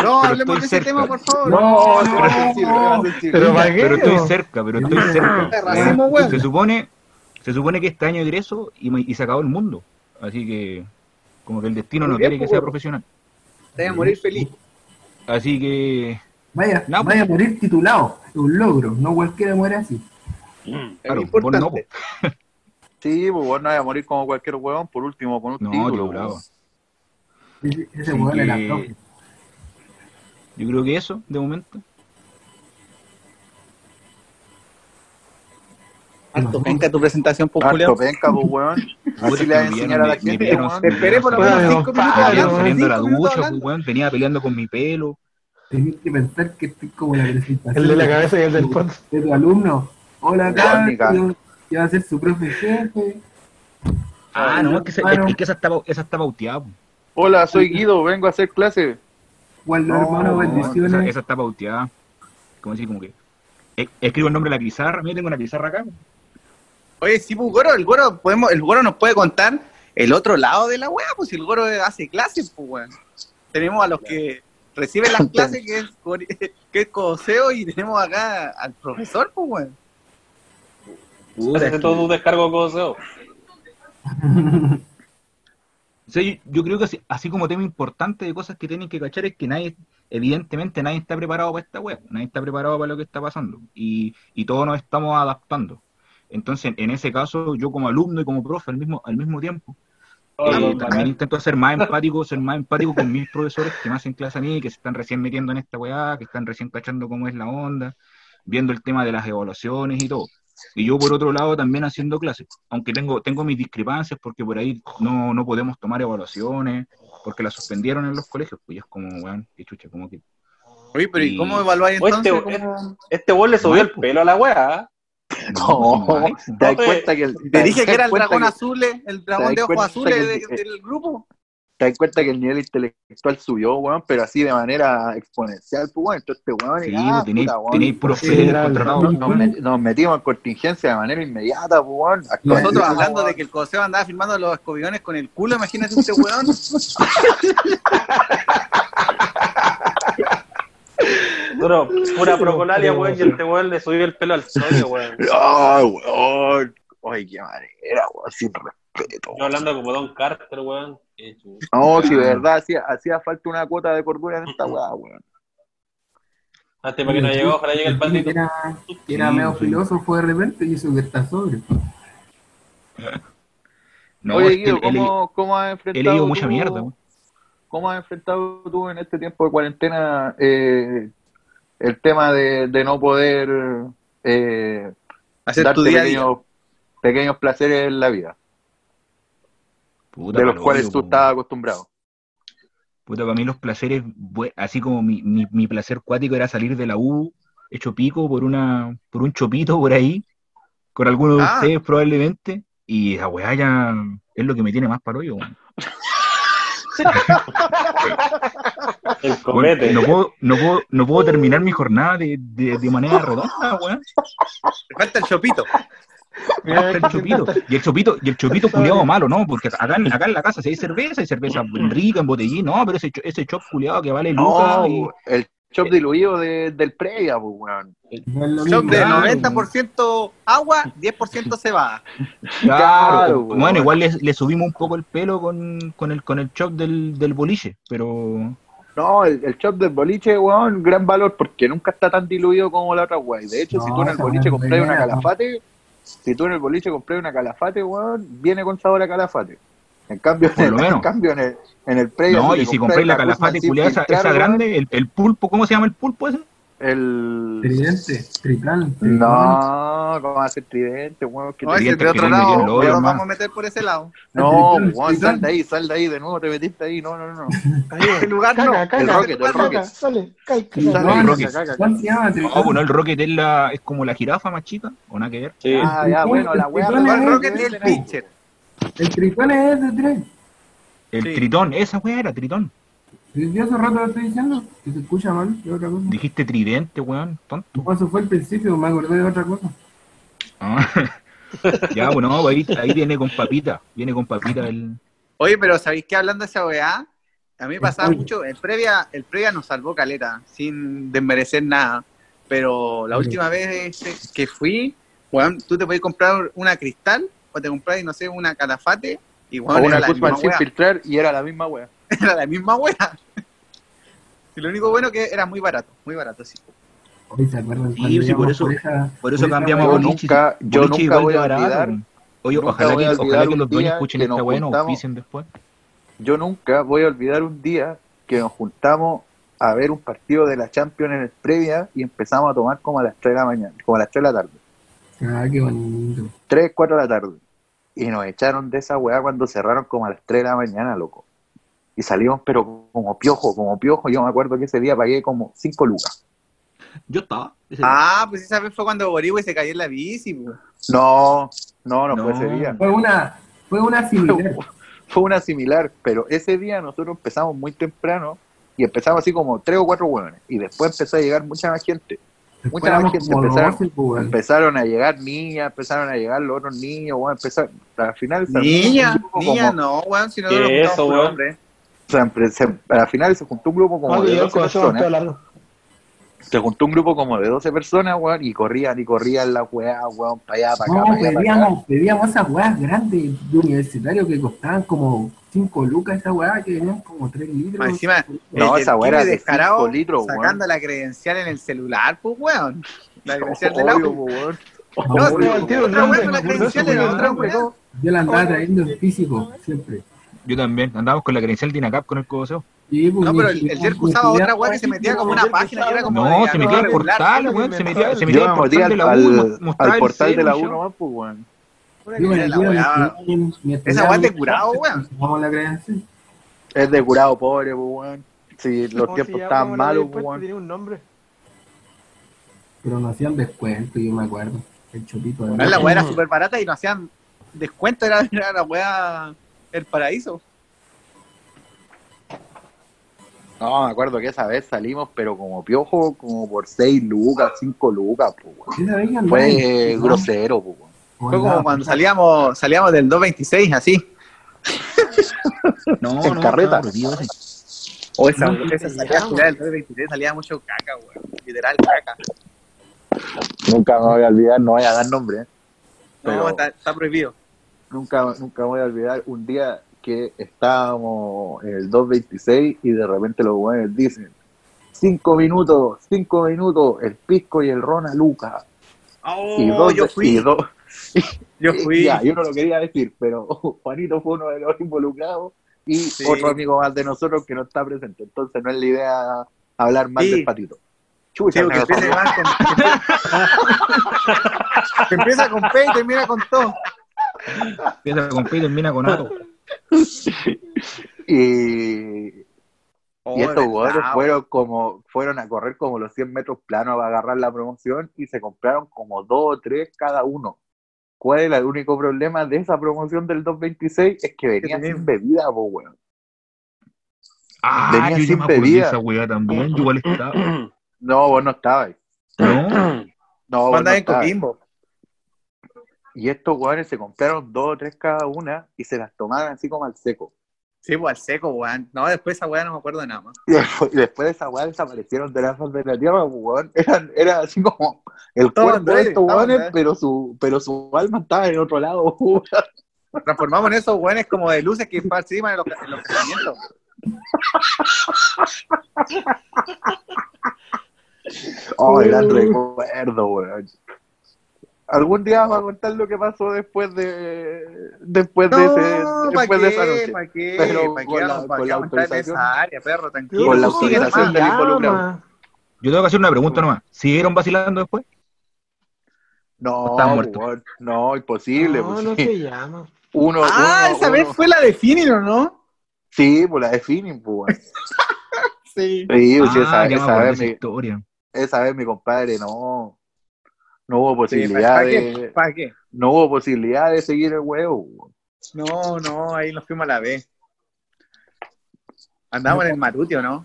No, hablemos de ese cerca. tema, por favor. No, sentir, va a sentir. Pero ¿para qué? Pero estoy no? cerca, pero estoy cerca. Racismo. Se supone, se supone que este año egreso y, me- y se acabó el mundo. Así que, como que el destino no quiere que pues, sea profesional. Te vas a morir feliz. Así que, Vaya, No, vaya a morir titulado. Es un logro. No cualquiera muere así. Es claro, vos importante. no, po. Sí, pues vos no vas a morir como cualquier huevón, por último con un No, título. titulado. pues. Ese, ese weón era. Yo creo que eso, de momento. Harto penca tu presentación, por Harto penca, pues, weón. Así le vas a enseñar a la gente, weón. Esperé por lo Bueno, menos cinco compadre, minutos Venía hablando. saliendo la ducha, pues, weón, venía peleando con mi pelo. Tenés que pensar que estoy como la presentación El de la cabeza y el del fondo. de tu alumno. Hola. Carlos. Que va a ser su profe jefe. Ah, no, es que, esa- está, esa está pauteada. po. Hola, soy Guido, vengo a hacer clase. No, hermano, Esa, está pauteada. Como decir, como que. e- Escribo el nombre de la pizarra. Mira, tengo una pizarra acá. Oye, sí, pues, Goro, el Goro, podemos, el Goro nos puede contar el otro lado de la weá, pues si el Goro hace clases, pues weón. Tenemos a los que reciben las clases, que es, que es Coseo, y tenemos acá al profesor, pues weón. Puta, es Hace que- todo tu descargo coseo. O sea, yo, yo creo que así, así como tema importante de cosas que tienen que cachar es que nadie, evidentemente nadie está preparado para esta web, nadie está preparado para lo que está pasando y, y todos nos estamos adaptando. Entonces, en ese caso, yo como alumno y como profe al mismo, al mismo tiempo, eh, también intento ser más empático, ser más empático con mis profesores que me hacen clase a mí, que se están recién metiendo en esta weá, que están recién cachando cómo es la onda, viendo el tema de las evaluaciones y todo. Y yo por otro lado también haciendo clases, aunque tengo, tengo mis discrepancias porque por ahí no, no podemos tomar evaluaciones, porque las suspendieron en los colegios, pues ya es como, weón, qué chucha, como que... Oye, pero ¿y Y- cómo evaluáis Oye, entonces? este- ¿Cómo- Este weón le subió el po. pelo a la wea. No, mal, po. te das Profe, cuenta que el, Te dije que era el dragón que- azul, eh, el dragón de ojos azules del grupo. Te das cuenta que el nivel intelectual subió, weón, pero así de manera exponencial, pues, weón. Entonces, este weón, Sí, ah, tenéis, tenéis puros nos, nos met- nos metimos en contingencia de manera inmediata, pues, weón. Nosotros hablando weón. de que el Coseo andaba filmando los escobillones con el culo, imagínate este weón. Duro, pura procolalia, weón, y este weón le subió el pelo al sodio, weón. Ay, weón. Ay, qué manera, weón, sin respeto. Yo hablando como Don Carter, weón. No, si de verdad hacía, hacía falta una cuota de cordura en esta weá, weón. Antes para que no llegó, ojalá llegue el Que bandito. era, que era Sí, medio sí. filósofo de repente y eso que está sobre. No, Oye, Guido, he, ¿cómo, ¿cómo has he enfrentado leído mucha tú- mierda, weón. ¿Cómo has enfrentado tú en este tiempo de cuarentena eh, el tema de, de no poder eh, Hacer darte tu día a día. pequeños, pequeños placeres en la vida, Puta, de los cuales tú estabas acostumbrado? Puta, para mí los placeres, así como mi, mi, mi placer cuático era salir de la U, hecho pico por una, por un chopito por ahí, con alguno de Ah. ustedes probablemente, y esa weá ya es lo que me tiene más para hoyo, weón. El comete. No puedo, no puedo, no puedo terminar mi jornada de, de, de manera redonda, weón. Te falta el chopito. El chopito. Y el chopito, y el chopito culiado malo, ¿no? Porque acá, en- acá en la casa si hay cerveza, hay cerveza rica, en botellín, no, pero ese, ese chop culiado que vale lucas No, y el chop diluido de- del previa, pues, weón. No mismo. de Claro. 90% agua, 10% cebada. Claro, Claro, bueno, weón. igual le, le subimos un poco el pelo con, con el con el chop del, del boliche, pero No, el, el chop del boliche, weón, gran valor porque nunca está tan diluido como la otra weón. De hecho, No, si tú en el boliche compras una calafate, si tú en el boliche compras una calafate, weón, viene con sabor a calafate. En cambio, Por lo en, cambio en el, en el previo, no, y si compráis la calafate culiada, esa, esa grande, el, el pulpo, ¿cómo se llama el pulpo ese? El... Tridente, tritán. No, ¿cómo va a ser tridente, weón? Que No, es de otro lado. el nos hermano. vamos a meter por ese lado. No, weón, sal de ahí, sal de ahí, de nuevo te metiste ahí, no, no, no. Ahí, Ese lugar no. El Rocket, el Rocket. Sale, el Rocket. ¿Cuál se llama? No, bueno, el Rocket es, la, es como la jirafa más chica, o nada que ver. Sí. Ah, ya, bueno, la weá. Pero- El es- Rocket y el pitcher. El tritón es de tres. El tritón, esa weá era tritón. Yo hace rato lo estoy diciendo, que se escucha mal, es otra cosa. Dijiste tridente, weón, tonto. No, eso fue el principio, me acordé de otra cosa. Ah. ya, bueno, ahí, ahí viene con papita, viene con papita el... Oye, pero ¿sabéis qué? Hablando de esa weá, a mí me pasaba Oye. mucho, el previa, el previa nos salvó caleta, sin desmerecer nada, pero la Oye. última vez que fui, weón, tú te podías comprar una cristal, o te compras, no sé, una calafate, y O weón, era una la misma sin weá, filtrar y era la misma weá. era la misma weá. Y lo único bueno que era muy barato, muy barato, sí. Hoy se acuerdan Sí, cuando sí, por eso- esa- Por eso cambiamos a nunca, yo nunca voy a olvidar. Oye, ojalá voy que, ojalá que los dueños escuchen que esta weá nos auspicien después. yo nunca voy a olvidar un día que nos juntamos a ver un partido de la Champions en el previa y empezamos a tomar como a las 3 de la mañana, como a las 3 de la tarde, Ah, qué bonito. 3, 4 de la tarde. Y nos echaron de esa weá cuando cerraron como a las 3 de la mañana, loco. Y salimos pero como piojo, como piojo. Yo me acuerdo que ese día pagué como 5 lucas. Yo estaba. ese- Ah, pues esa vez fue cuando Borigüe se cayó en la bici, pues. No, no, no, No. fue ese día. Fue una, Fue una similar. Fue una similar, pero ese día nosotros empezamos muy temprano y empezamos así como tres o cuatro hueones. Y después empezó a llegar mucha más gente. Después Mucha más gente como empezaron, 12, pues, empezaron a llegar niñas, empezaron a llegar los otros niños, weón, empezaron, al final Niña, niña, como- no, weón, si no ¿Qué nos es juntamos eso, weón? hombre. O sea, se- al final se juntó un grupo como Ah, de yo 12 con eso me personas. se juntó un grupo como de 12 personas, weón, y corrían y corrían la weá, weón, para allá, para acá, No, para acá. pedíamos, pedíamos esas weas grandes de universitario que costaban como 5 lucas, esa weá que venían como 3 litros. Más encima, No, el- esa weá era de descarado cinco litros, Sacando la credencial en el celular, pues, weón. La credencial de la Obvio, U. weón. No, sí, el tío, no, no, la no, credencial no, no, no, no, no. Yo la andaba trayendo en físico, siempre. Yo también. Andábamos con la credencial de INACAP con el codoseo. Y, pues, No, pero el, el mi usaba otra weá que se metía como una página que era como No, de se metía al portal, weón. Se me metía, se metía al portal al, de la U. al- portal de la U nomás, pues, weón. Weá. Esa weá de curado, weón. Es de curado pobre, pues, weón. Si los ¿Cómo se tiempos estaban ¿Cómo le malos, habéis pues, weón. Tenía un nombre. Pero nos hacían descuento, yo me acuerdo. El chopito de No, la weá era súper barata y nos hacían descuento, era, era la weá el paraíso. No, me acuerdo que esa vez salimos, pero como piojo, como por 6 lucas, 5 lucas, Fue grosero. Fue como cuando salíamos, salíamos del 226, así. No, En no, carreta. O esa, No, esa salida del 223 salía mucho caca, weón. Literal caca. Nunca me voy a olvidar, no voy a dar nombre, ¿eh? No, está prohibido. Nunca, nunca voy a olvidar un día que estábamos en el 226 y de repente los güeyes dicen cinco minutos, cinco minutos, el pisco y el ron a Luca. Oh, y dos, yo fui, y dos- yo fui. Ya, yo no lo quería decir, pero Juanito fue uno de los involucrados y Sí. otro amigo más de nosotros que no está presente. Entonces no es la idea hablar mal Sí. del patito. Sí, Chucha, me empieza, con, que empieza con P y termina con todo. Empieza con P y termina con Ato. y, Oh, Y estos jugadores fueron como, fueron a correr como los 100 metros planos para agarrar la promoción y se compraron como dos o tres cada uno. ¿Cuál era el único problema de esa promoción del 226? Es que venía tenía- sin bebida, po, weón. Ah, Venía yo sin bebida. esa weá también. Yo igual estaba. No, vos no estabas. No, No, vos no en estabas. Coquimbo. Y estos jugadores se compraron dos o tres cada una y se las tomaron así como al seco. Sí, pues al seco, weón. No, después esa weá no me acuerdo de nada más. Y después, y después de esa weá desaparecieron de la faz de la tierra, pues, weón. Eran, era así como el cuerpo de estos weones, pero su, pero su alma estaba en otro lado, weón. Transformamos en esos weones como de luces que participan en los, en los casamientos. Oh, gran recuerdo, weón. Algún día vamos a contar lo que pasó después de después de ese ¿para después de esa qué? noche. ¿Para qué? Pero ¿Para con qué la- con qué la autorización. esa área, perro? Tranquilo. Con la autorización del involucrado. yo tengo que hacer una pregunta nomás. ¿Siguieron vacilando después? No, Están muertos. weón, no, imposible. No, pues, no sí. se llama. Uno, Ah, uno- esa vez fue la de Finin, ¿o no? Sí, pues la de Finin, pues, weón. Sí. Sí, pues, sí, ah, esa, vez mi, historia. esa vez mi compadre no, no hubo posibilidad ¿Para de, qué? ¿Para qué? no hubo posibilidad de seguir el huevo. No, no, ahí nos fuimos a la vez. Andábamos en el Maruti, ¿o no?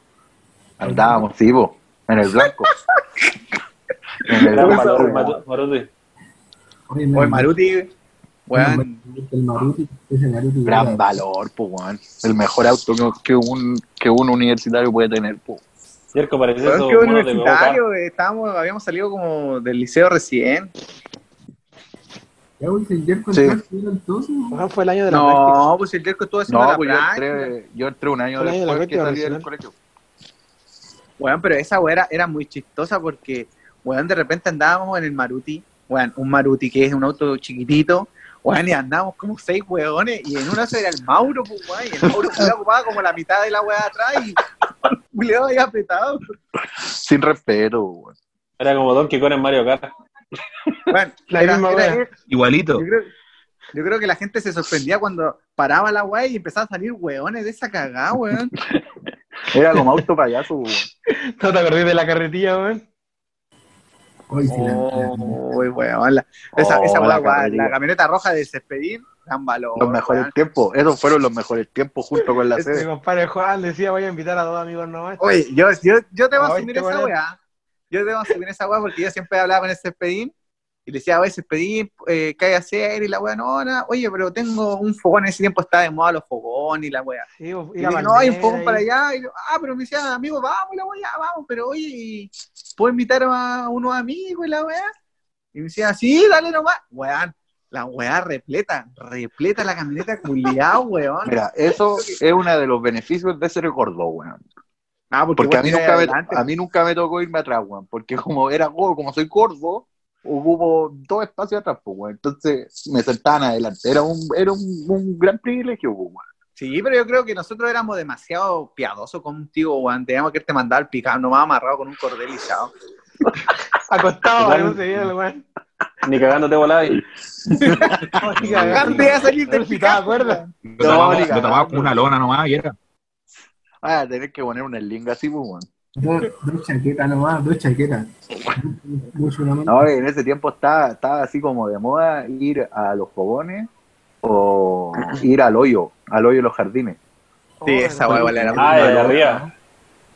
Andábamos, sí, po, en el blanco. en el blanco. Maruti. Oye, O el Maruti, weón. El Maruti, ese Maruti. Gran valor, pues, weón. El mejor auto que, que un, que un universitario puede tener, pues. Cierto, parece eso. qué de universitario, eh, estábamos, habíamos salido como del liceo recién. Ya, güey, el Jerko Sí. entraste, era entonces, ¿no? Fue el año de la práctica. No, pues el Jerko estuvo haciendo No, la pues yo entré, yo entré un año de la después que salí del colegio. Weón, pero esa weá era, era muy chistosa porque, weón, de repente andábamos en el Maruti, weón, un Maruti que es un auto chiquitito, weón, y andábamos como seis weones, y en una se era el Mauro, pues, weón, y el Mauro se ocupaba como la mitad de la weá de atrás, y Julio ahí apretado. Sin respeto, weón. Era como Donkey Kong en Mario Kart. Weón, La era- misma era- weá. Igualito. yo, creo, yo creo que la gente se sorprendía cuando paraba la weá y empezaba a salir weones de esa cagada, weón. Era como auto payaso, weón. ¿No te acordás de la carretilla, weón? Oye, sí, la- Oh, weón, la- esa, Oh, esa la la camioneta roja de Cespedín, gran valor. Los mejores tiempos, esos fueron los mejores tiempos junto con la Este, mi compadre Juan decía, voy a invitar a dos amigos nomás. Oye, yo, yo, yo te voy a asumir esa weá. Yo te voy a asumir esa weá porque yo siempre hablaba con pedín y le decía, oye, ese pedín, eh, ¿qué hay que hacer? Y la weá, no, nada. Oye, pero tengo un fogón, en ese tiempo estaba de moda los fogones y la weá. Sí, Y ir le a dije, no, hay un fogón y- para allá. Y yo, ah, pero me decía, amigo, vamos, la weá, vamos. Pero oye, ¿y ¿puedo invitar a unos amigos y la weá? Y me decía, sí, dale nomás. Weón, la weá repleta, repleta la camioneta culiao, weón. Mira, eso es uno de los beneficios de ser gordo, weón. Ah, Porque a mí, nunca me, a mí nunca me tocó irme atrás, weón. Porque como era gordo, como soy gordo, hubo dos espacios atrás, pues, weón. Entonces me sentaban adelante. Era un, era un, un gran privilegio, pues, weón. Sí, pero yo creo que nosotros éramos demasiado piadosos contigo, weón. Teníamos que irte mandar al picado, nomás amarrado con un cordel y chao. Acostado, no se el weón. Ni cagándote volada. Ni cagando. ¿Dónde iba a salir del picado? cuerda. Lo No, cagando. con una lona nomás y era. Ah, tenés que poner una linga así, pues, weón. Dos, dos chaquetas nomás, dos chaquetas. No, en ese tiempo estaba, estaba así como de moda ir a los fogones o ir al hoyo, al hoyo de los jardines. Sí, esa weá igual era muy Ah.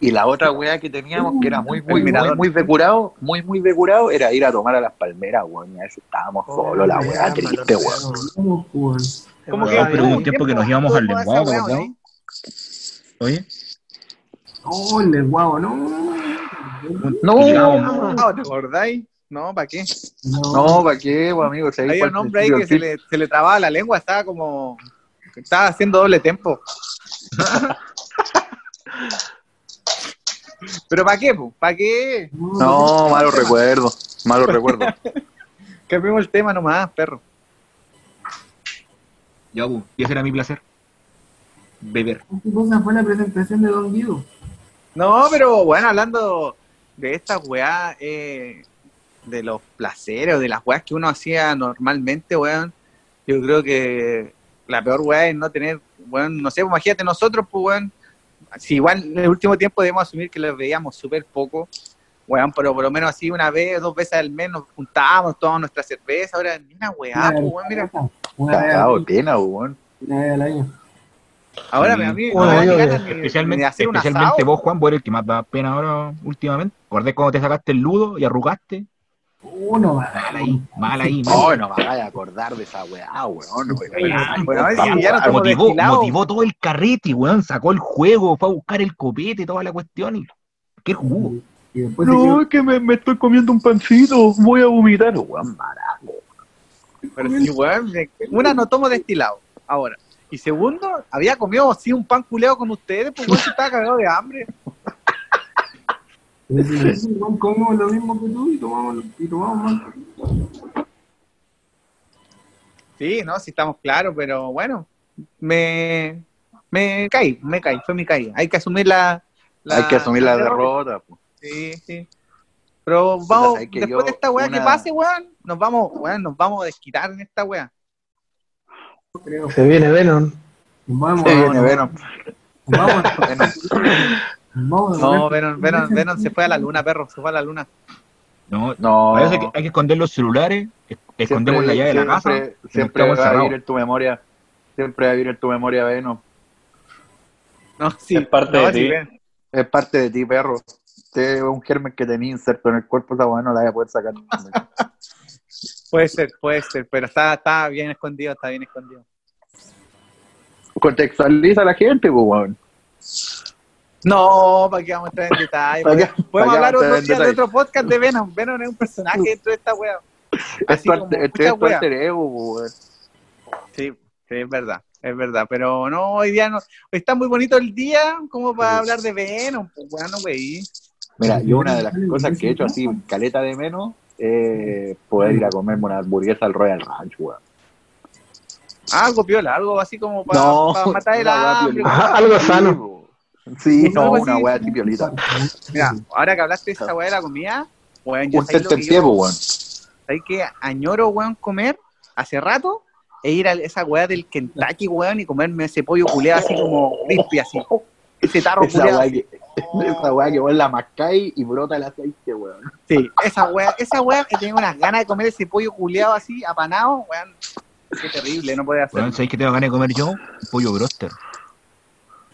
Y la otra weá que teníamos, que era muy, muy, muy, muy decurado, muy, muy decurado, era ir a tomar a las palmeras, weón. Y a veces estábamos solos, la weá triste, weón. ¿Cómo, pues? ¿Cómo No, que pero hubo un tiempo que nos íbamos al lenguado. ¿no? Oye, Oh, el guau, no. No, ¿te acordáis? No, ¿para qué? no, ¿para qué, weón, amigo? Si fue un hombre ahí que se le, se le trababa la lengua, estaba como. Estaba haciendo doble tempo. ¿Pero para qué, po? ¿Para qué? No, malos recuerdos, malos recuerdos. Cambiemos el tema nomás, perro. ya, bu, y ese era mi placer. Beber. ¿Qué cosa fue la presentación de Don Guido? No, pero bueno, hablando de estas weas, eh, de los placeres o de las weas que uno hacía normalmente, weón, yo creo que la peor wea es no tener, weón, no sé, pues, imagínate nosotros, pues, weón, si igual en el último tiempo debemos asumir que los veíamos súper poco, weón, pero por lo menos así una vez, dos veces al mes nos juntábamos, tomábamos nuestra cerveza, ahora, mira, weá, pues, weón, mira, Una vez, al- pena, weón. una vez al año. ahora Sí. a mí no Bueno, me da ni yo- ganas ni- ni Especialmente, especialmente vos, Juan, vos eres el que más da pena ahora últimamente. ¿Acordás cuando te sacaste el ludo y arrugaste? Uno más. Mal ahí, mal ahí. No, no me a acordar de esa weá, weón. weón. Bueno, a ver si Vamos, ya no estamos motivó, todo el carrete, weón. Sacó el juego, fue a buscar el copete y toda la cuestión. Y... ¿Qué jugo? Y después se quedó- es que me, me estoy comiendo un pancito, voy a vomitar, weón. Maraco. Pero sí, weón, me- una no tomo destilado, ahora. Y segundo, había comido así un pan culeado con ustedes, pues weón, se estaba cagado de hambre. Y decimos, "Sí, igual comemos lo mismo que tú y tomamos, y tomamos más. Sí, no, sí estamos claros, pero bueno, me, me caí, me caí, fue mi caída. Hay que asumir la... la- Hay que asumir la derrota, po. Sí, sí. Pero vamos, después yo de esta weá que pase, weón, nos vamos, weón, nos vamos a desquitar en esta weá. Se viene Venom. Vamos, nos viene Venom. vamos, Venom. vamos. No, Venom, Venom, Venom se fue a la luna, perro, se fue a la luna. No, No. que hay que esconder los celulares, es- escondemos la llave de la casa. Siempre, va a vivir en tu memoria. Siempre va a vivir en tu memoria, Venom. No, sí, Es parte no, de sí, ti. Es parte de ti, perro. Usted es un germen que tenía inserto en el cuerpo, esa weá no la voy a poder sacar. Puede ser, puede ser, pero está, está bien escondido, está bien escondido. Contextualiza a la gente, pues, weón. No, para que vamos a entrar en detalle. ¿Para qué- Podemos qué hablar otro día de otro podcast de Venom. Venom es un personaje dentro de esta wea. Es Así tu este. Sí, sí, es verdad, es verdad. Pero no, hoy día no. Hoy está muy bonito el día como para hablar de Venom. Pues bueno, güey. Mira, yo una de las cosas que he hecho así, caleta de menos, es poder ir a comerme una hamburguesa al Royal Ranch, weón. Algo piola, algo así como para No, matar el hambre. algo sano. Sí, no, una weá así piolita. Mira, ahora que hablaste de esa weá de la comida, weón, yo lo que pues, weón. ¿Sabes qué? Añoro, weón, comer hace rato e ir a esa weá del Kentucky, weón, y comerme ese pollo culeado así como crispy, así. Ese tarro Esa culeado. weá que, esa weá que vos la mascáis y brota el aceite, weón. Sí, esa weá, esa weá que tenía unas ganas de comer ese pollo culeado así, apanado, weón. Qué terrible, no puede hacer. Weón, ¿sabéis que tengo ganas de comer yo? Un pollo broster.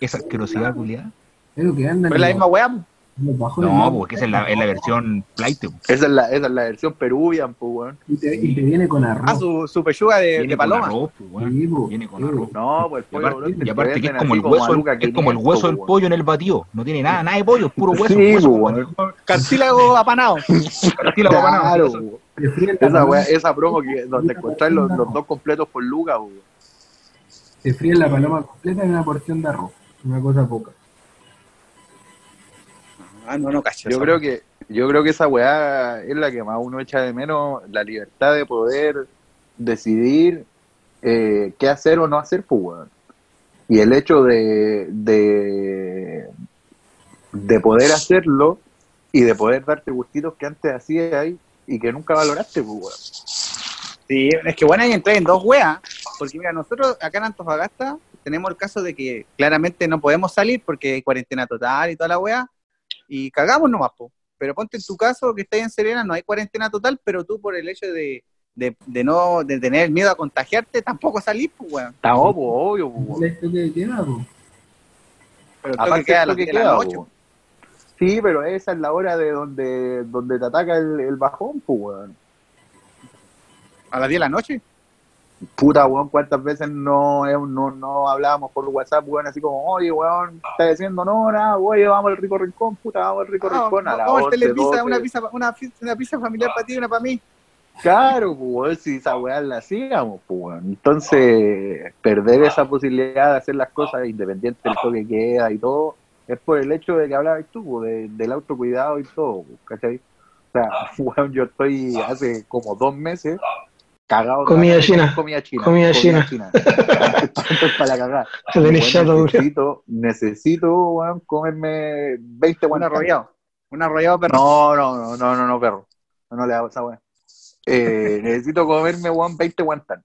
Esa asquerosidad, culiada. Pero que andan Pero es la misma weá. No, porque esa es la, es la versión flight. po. Esa es la, esa es la versión peruvian, pues, weón. Y te, y te viene con arroz. Ah, su, su pechuga de, Viene de con paloma. arroz, weón. Viene con Sí, arroz. No, pues el Y pollo aparte, y aparte que es como el hueso, Luca es como el 500, hueso del pollo en el batido. No tiene nada, nada de pollo, es puro hueso. Sí, hueso, pues, weón. Cartílago apanado. Cartílago apanado, Claro, esa, weá, esa promo que, donde encontráis los, los dos completos por Luca, weón. te fríen la paloma completa en una porción de arroz. Una cosa poca. Ah, no, no, cacho. Yo creo que yo creo que esa weá es la que más uno echa de menos, la libertad de poder decidir eh, qué hacer o no hacer, pues, weón. Y el hecho de, de, de poder hacerlo y de poder darte gustitos que antes hacías ahí y que nunca valoraste, pues, weón. Sí, es que bueno, hay que entrar en dos weas. Porque mira, nosotros acá en Antofagasta tenemos el caso de que claramente no podemos salir porque hay cuarentena total y toda la wea. Y cagamos nomás, po. Pero ponte en tu caso que estás en Serena, no hay cuarentena total, pero tú por el hecho de, de, de no de tener miedo a contagiarte, tampoco salís, pues, weón. Está obvio, obvio, pues, weón. Esto que queda, po. Pero Aparte que queda las que 10 de la queda, noche. Sí, pero esa es la hora de donde, donde te ataca el, el bajón, pues, weón. A las 10 de la noche. Puta, weón, cuántas veces no, eh, no, no hablábamos por WhatsApp, weón, así como, oye, weón, está diciendo no, nada, oye, vamos al rico rincón, puta, vamos al rico Ah, rincón, a la vamos a 11, hacerle pizza, 12. una pizza, una, una pizza familiar para ti y una para mí. Claro, pues, weón, si esa weá la hacíamos, pues, weón. Entonces, perder esa posibilidad de hacer las cosas independiente del toque que queda y todo, es por el hecho de que hablabas tú, pues, de- del autocuidado y todo, ¿cachai? O sea, weón, yo estoy hace como dos meses cagado. Comida china. Comida china. Comida Estoy para la cagada. Te tenés Weón, chato, duro. necesito, necesito, weón, comerme 20 Un guantanes. arrollado. Un arrollado, perro. No, no, no, no, no, no, perro. No, no le hago esa weá. Eh, necesito comerme, weón, 20 guantanes.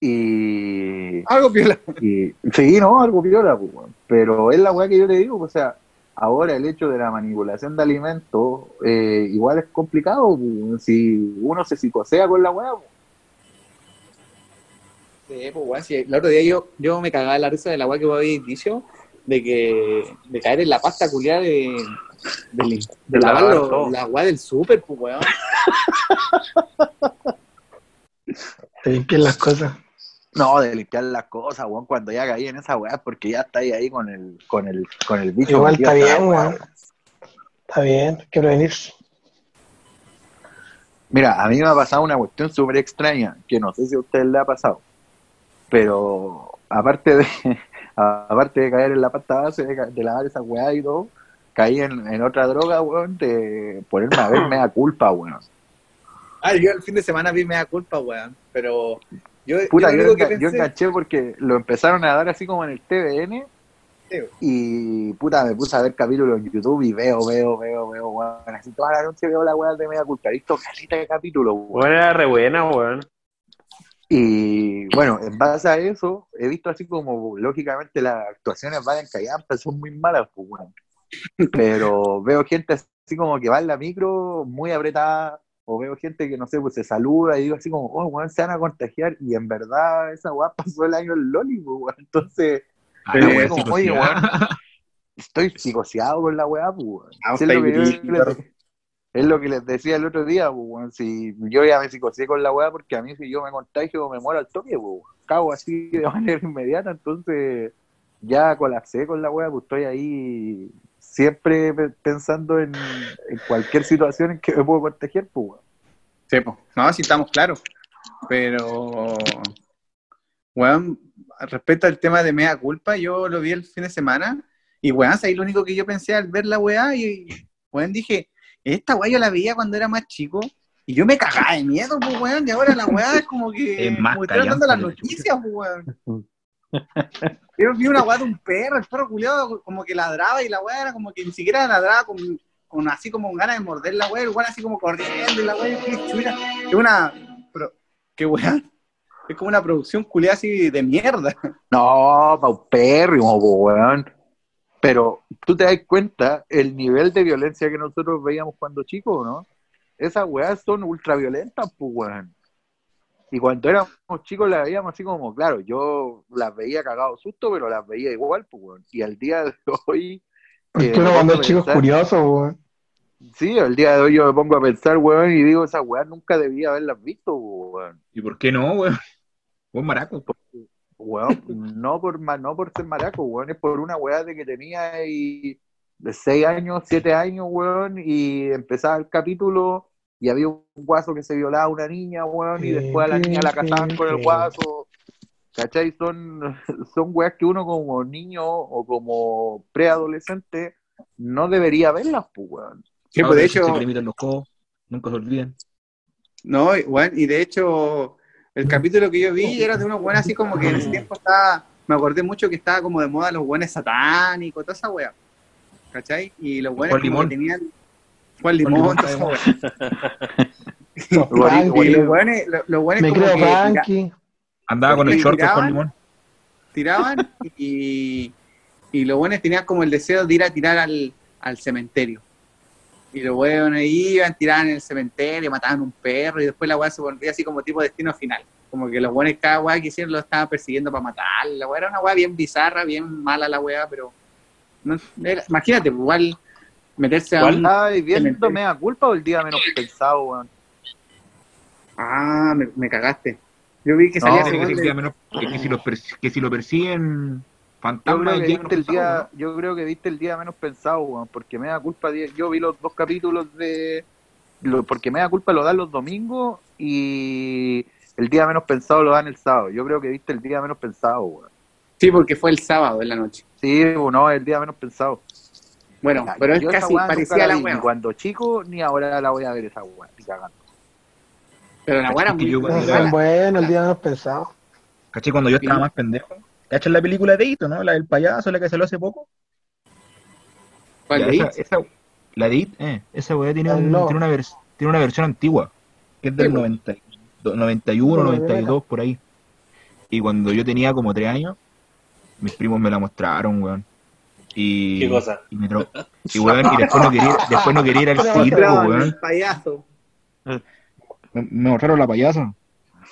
Y, Algo piola. y. Sí, no, algo piola, pues, weón. Pero es la weá que yo le digo, o sea, ahora el hecho de la manipulación de alimentos, eh, igual es complicado, pues, weón. Si uno se psicosea con la weá, pues. Sí, pues, weón, sí, el otro día yo, yo me cagaba la risa de la weá que vos habéis dicho, de que de caer en la pasta culiada de, de, de, la weá del súper, pues, weón. Te limpian las cosas. No, de limpiar las cosas, weón, cuando ya caí en esa weá, porque ya está ahí, ahí con el, con el, con el bicho. Igual está bien, weón. Está bien, hay que prevenirse. Mira, a mí me ha pasado una cuestión súper extraña, que no sé si a ustedes le ha pasado, pero aparte de aparte de caer en la pasta base, de, de lavar esa weá y todo, caí en, en otra droga, weón, de ponerme a ver mea culpa, weón. Ah, yo el fin de semana vi me da culpa, weón. Pero yo, Puta, yo yo, que yo enganché porque lo empezaron a dar así como en el TVN, y puta, me puse a ver capítulos en YouTube y veo, veo, veo, veo, weón, así toda la noche veo la weá de mea culpa, he visto calita de capítulos, weón. Bueno, era re buena, weón. Y bueno, en base a eso, he visto así como, lógicamente, las actuaciones van en callampa, son muy malas, pues, weón. Pero veo gente así como que va en la micro muy apretada, o veo gente que, no sé, pues se saluda y digo así como, oh, weón, se van a contagiar, y en verdad esa weá pasó el año del Loli, pues, weón. Entonces, Ah, Pero, como, oye, psicoseada. estoy psicoseado con la weá, pues, weón. Ah, Es lo, que les, decía el otro día, pues, weón. Si yo ya me psicoseé con la weá, porque a mí si yo me contagio me muero al toque, pues, cago así de manera inmediata, entonces ya colapsé con la weá, pues estoy ahí siempre pe- pensando en, cualquier situación en que me puedo contagiar, pues, weón. Sí, pues. No, sí estamos claros. Pero, weón, respecto al tema de mea culpa, yo lo vi el fin de semana y, weón, ahí lo único que yo pensé al ver la weá y, weón, dije, esta weá yo la veía cuando era más chico y yo me cagaba de miedo, pues, weón, y ahora la weá es como que, Es más como que estoy dando las noticias, pues, weón. Yo vi una weá de un perro, el perro culiado como que ladraba y la weá era como que ni siquiera ladraba con, con así como con ganas de morder la weá, el así como corriendo y la weá. Es una, pero, qué weá, es como una producción culiada así de mierda. No, paupérrimo, weón. Pero tú te das cuenta el nivel de violencia que nosotros veíamos cuando chicos, ¿no? Esas weas son ultraviolentas, pues, weón. Y cuando éramos chicos las veíamos así como, claro, yo las veía cagado susto, pero las veía igual, pues, weón. Y al día de hoy... Porque eh, uno cuando es chico es curioso, weón. Sí, al día de hoy yo me pongo a pensar, weón, y digo, esas weas nunca debía haberlas visto, weón. ¿Y por qué no, weón? Buen maraco. Weón, no por, no por ser maraco, weón, es por una weá de que tenía ahí de 6 años, 7 años, weón, y empezaba el capítulo y había un guaso que se violaba a una niña, weón, y después a la niña la casaban con el guaso. ¿Cachai? Son, son weas que uno como niño o como preadolescente no debería verlas, pues, weón. Sí, pues Ahora de hecho, los nunca se olviden. no, igual, y de hecho, el capítulo que yo vi era de unos buenos así como que en ese tiempo estaba, me acordé mucho que estaba como de moda los buenos satánicos, toda esa wea. ¿Cachai? Y los buenos Juan como Limón. que tenían Juan Limón, Limón toda esa de wea. Los buenos, los, buenos Me como creo que tira- Frankie. Andaba con el ¿Y short tiraban? con limón. tiraban y, y los buenos tenían como el deseo de ir a tirar al, al cementerio. Y los buenos iban, tiraban en el cementerio, mataban un perro y después la weá se volvía así como tipo destino final. Como que los buenos cada weá que hicieron lo estaban persiguiendo para matar. La weá era una weá bien bizarra, bien mala la weá, pero no, era- imagínate, pues, igual meterse a ¿Cuál? un... ¿Estabas viendo Cementerio. me da culpa o el día menos pensado, weón? Ah, me, me cagaste. Yo vi que No, salía Tiene que día de- menos- que, que si pers- que si lo persiguen Yo creo, que el menos pensado, día, yo creo que viste el día menos pensado, weón, porque me da culpa, yo vi los dos capítulos de... lo- porque me da culpa lo dan los domingos y el día menos pensado lo dan el sábado. Yo creo que viste el día menos pensado, weón. Sí, porque fue el sábado en la noche. Sí, no, el día menos pensado. Bueno, pero es casi parecía la weá. Ni cuando chico, ni ahora la voy a ver esa weá, ni cagando. Pero la weá era muy yo No cuando mala. son buenos, el día menos pensado. ¿Cachai? Cuando yo estaba más pendejo. ¿Cachai la película de Ito, no? La del payaso, la que salió hace poco. ¿Cuál Ya, de esa, It? esa- la de It, eh, esa weá tiene, un- no. tiene, una vers- tiene una versión antigua, que es del Sí, pues. 90, 91, Como la 92, por ahí. Y cuando yo tenía como 3 años, mis primos me la mostraron, weón. Y, ¿Qué cosa? Y, me y, weón, y después no quería, después no quería ir al circo, weón. el payaso. Me, me mostraron la payasa.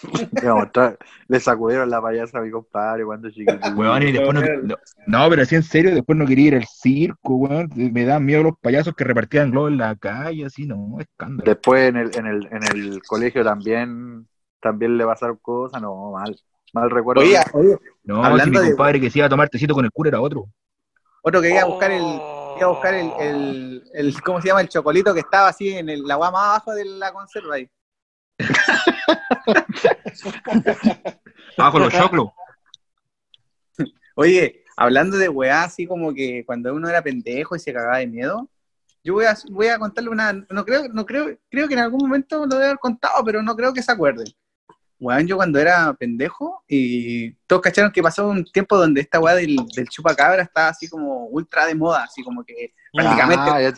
Le sacudieron la payasa a mi compadre cuando chiquito. Weón, y después no, no, no, pero así en serio, después no quería ir al circo, weón. Me daban miedo los payasos que repartían globos en la calle, así, no, escándalo. Después en el, en el, en el colegio también, también le pasaron cosas, no, mal. Mal recuerdo. Oye, oye, No, Hablando si mi de- compadre que se iba a tomar tecito con el cura era otro. otro que iba a buscar el, iba a buscar el, el, el- ¿cómo se llama? El chocolito que estaba así en el, la guama más abajo de la conserva ahí. Con los choclos. Oye, hablando de weá, así como que cuando uno era pendejo y se cagaba de miedo, yo voy a, voy a contarle una, no creo, no creo, creo que en algún momento lo debe haber contado, pero no creo que se acuerden. Weón, yo cuando era pendejo y todos cacharon que pasó un tiempo donde esta weá del, del chupacabra estaba así como ultra de moda, así como que prácticamente Ah, ya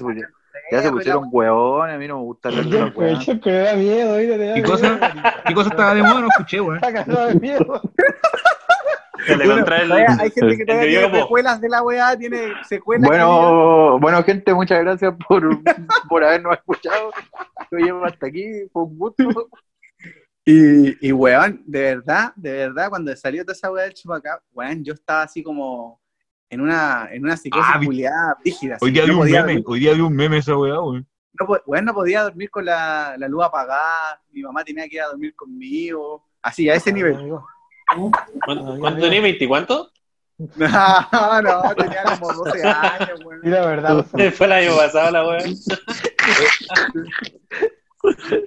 ya se pusieron huevones, a mí no me gusta hablar de weá. Checo le da miedo, da ¿Qué miedo. cosa? ¿Qué cosa estaba de moda? No escuché, weón. Está cagado de miedo. Se le Bueno, contrae el- todavía hay gente que todavía tiene como- secuelas de la weá, tiene secuelas. Bueno, bueno, gente, muchas gracias por, por habernos escuchado. Yo llevo hasta aquí, fue un gusto. Y, y weón, de verdad, de verdad, cuando salió toda esa weá del chupacabra, weón, yo estaba así como en una, en una psicosis Ah, culiada rígida. Hoy día no vi un meme, dormir, hoy día vi un meme esa weá, weón. no, weón, no podía dormir con la, la luz apagada, mi mamá tenía que ir a dormir conmigo, así, a ese nivel. Amigo. ¿Cuánto, cuánto tenía? ¿20 cuánto? No, no, tenía como 12 años, weón. Y la verdad, Fue el año pasado la wea.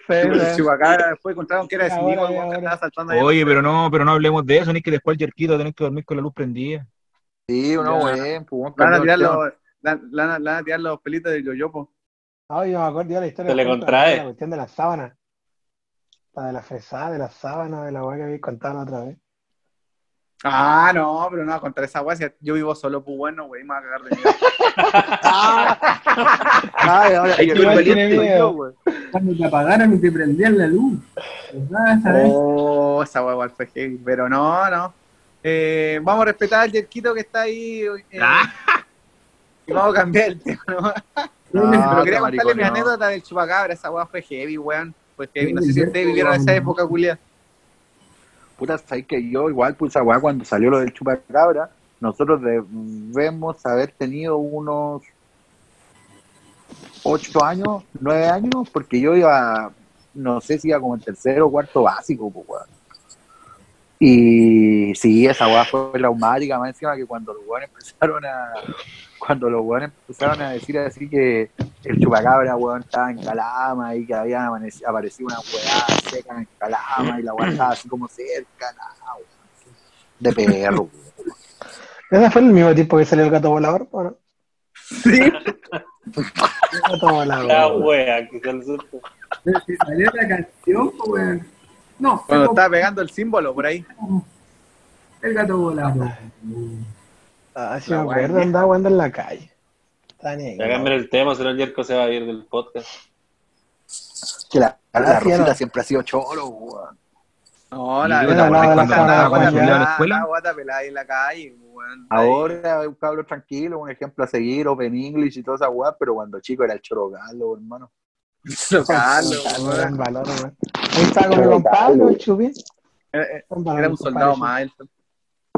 El chupacabra después encontraron que era de weón, ahora. que estaba saltando. Oye, pero no, pero no hablemos de eso, ni que después Yerquito tenés que dormir con la luz prendida. Sí, uno, weón, pues, Le van a tirar los, la- le van a- le van a tirar los pelitos de yoyopo. Ay, yo me acuerdo ya la historia. Se le de contrae. La cuestión de la sábana. La de la fresada, de la sábana, de la weá que habéis contado la otra vez. Ah, no, pero no va a contar esa weá. si Yo vivo solo, pues bueno, güey, me va a cagar de miedo. Ay, ahora, yo- yo- miedo. Cuando te apagaron y te prendían la luz. ¿Verdad? ¿Sabes? Oh, esa weá igual fue heavy, pero no, no. Eh, vamos a respetar al Yerquito que está ahí. eh, Ah. Y vamos a cambiar el tema, ¿no? No, pero quería contarle mi no. anécdota del chupacabra. Esa weá fue heavy, weón. Fue heavy. No sé si ustedes vivieron esa época, Julia. Puta, sabes que yo igual, pues, esa weá, cuando salió lo del chupacabra, nosotros debemos haber tenido unos ocho años, nueve años, porque yo iba, no sé si iba como en tercero o cuarto básico, pues, weón. Y sí, esa weá fue traumática, más encima que cuando los weones empezaron a, cuando los weones empezaron a decir así que el chupacabra, weón, estaba en Calama y que había aparecido una weá seca en Calama y la weá estaba así como cerca, nada, weón. De perro, weón. Ese fue el mismo tiempo que salió el gato volador, ¿o no? Sí. El gato volador. La wea, que se le salió la canción, pues, weón. No, Cuando fue estaba pegando el símbolo por ahí. el gato volado. Ah, La me acuerdo, andaba jugando en la calle. Ya cambiar el tema, si no el Yerko se va a ir del podcast. Que la, la sí, Rosita no. siempre ha sido choro, weón. No, la la- yo, ¿te la- la- cuando la- andaba la- con la- la la- escuela? la guata pelada ahí en la calle, weón. Ahora es un cabro tranquilo, un ejemplo a seguir, Open English y toda esa weá, pero cuando chico era el choro galo, hermano. Ahí, gran valor, estaba con mi compadre, el Chupi. Era- un soldado más. él.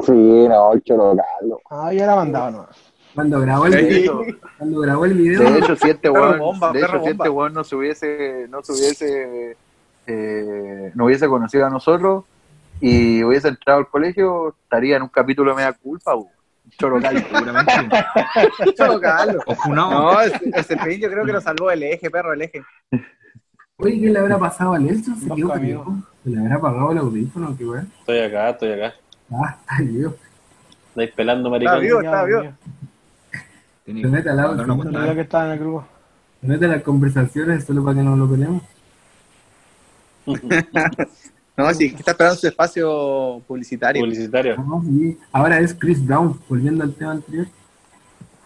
Sí, no, el choro galo. Ah, yo era mandado, no. Cuando grabó el video, cuando grabó el video, De hecho, si este este weón no se hubiese, no se hubiese, eh, no hubiese conocido a nosotros y hubiese entrado al colegio, estaría en un capítulo de media culpa, weón. Choro galo. Seguramente. Choro Carlos. O. No, ese, ese pin yo creo que lo salvó el eje, perro, el eje. oye, ¿qué le habrá pasado a Nelson? Se quedó pegado. Se le habrá apagado el audífono, qué weón. Estoy acá, estoy acá. Ah, está vivo. Estáis pelando, Está maricón. vivo, está vivo. Tenía- Se mete al audio, no, no, se no, que estaba en el grupo. mete a las conversaciones solo para que no lo peleemos. No, sí, que está esperando su espacio publicitario. Publicitario. Ah, sí. Ahora es Chris Brown, volviendo al tema anterior.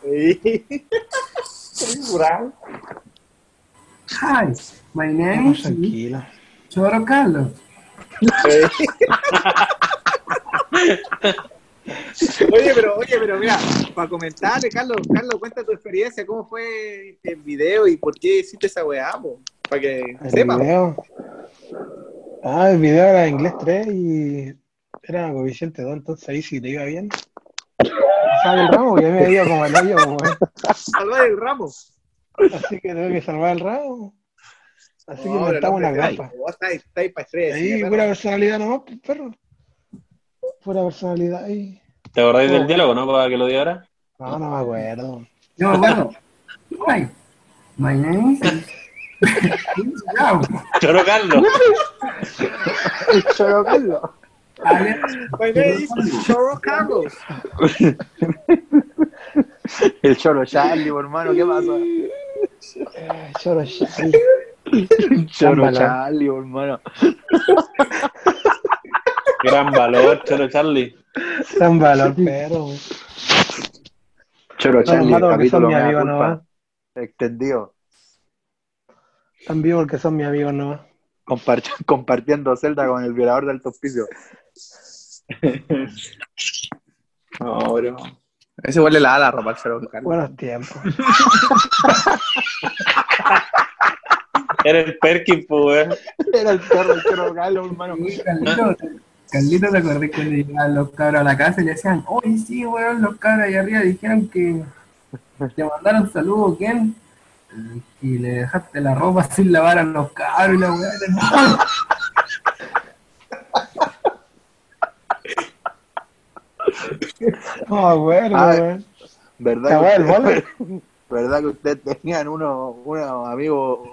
Hi, my name is tranquilo. Choro Carlos. Oye, pero, oye, pero mira, para comentarle, Carlos, Carlos, cuenta tu experiencia, cómo fue el video y por qué hiciste esa weá, para que El sepa. video. Ah, el video era inglés 3 y era coeficiente 2, entonces ahí sí te iba bien. Salvar el ramo, porque a mí me iba como el hoyo. Salvar el ramo. Así que tuve que salvar el ramo. Así que No, pero inventamos una estrés. Ahí, sí, pura personalidad nomás, pues, perro. Pura personalidad ahí. ¿Te acordáis del diálogo, no? Para que lo diga ahora. No, no me acuerdo. Yo, bueno. Hi, my name is. Choro Carlos. El choro name is Choro Carlos. El choro Charlie, hermano, ¿qué pasa? Choro Charlie. Choro. Charlie, hermano. Gran valor, Choro Charlie. Gran valor, perro. weón. Choro No, Charlie, hermano, capítulo me. Extendido. Están vivos porque son mis amigos nomás. Compart- compartiendo celda con el violador del hospicio. No, bro. Ese igual le la da la ropa al Choro Carlos. Buenos tiempos. Era el Perkin, pues, weón. Era el perro, el choro galo, hermano. Carlito, ¿te acordás cuando llegaban los cabros a la casa y le decían, oye, sí, weón, los cabros allá arriba dijeron que te mandaron saludos, ¿quién? Y le dejaste la ropa sin lavar a los cabros y la weá. No. No me acuerdo, Ah, weón. ¿Verdad ¿Te acuerdas del que, borde? ¿Verdad que ustedes tenían unos unos amigos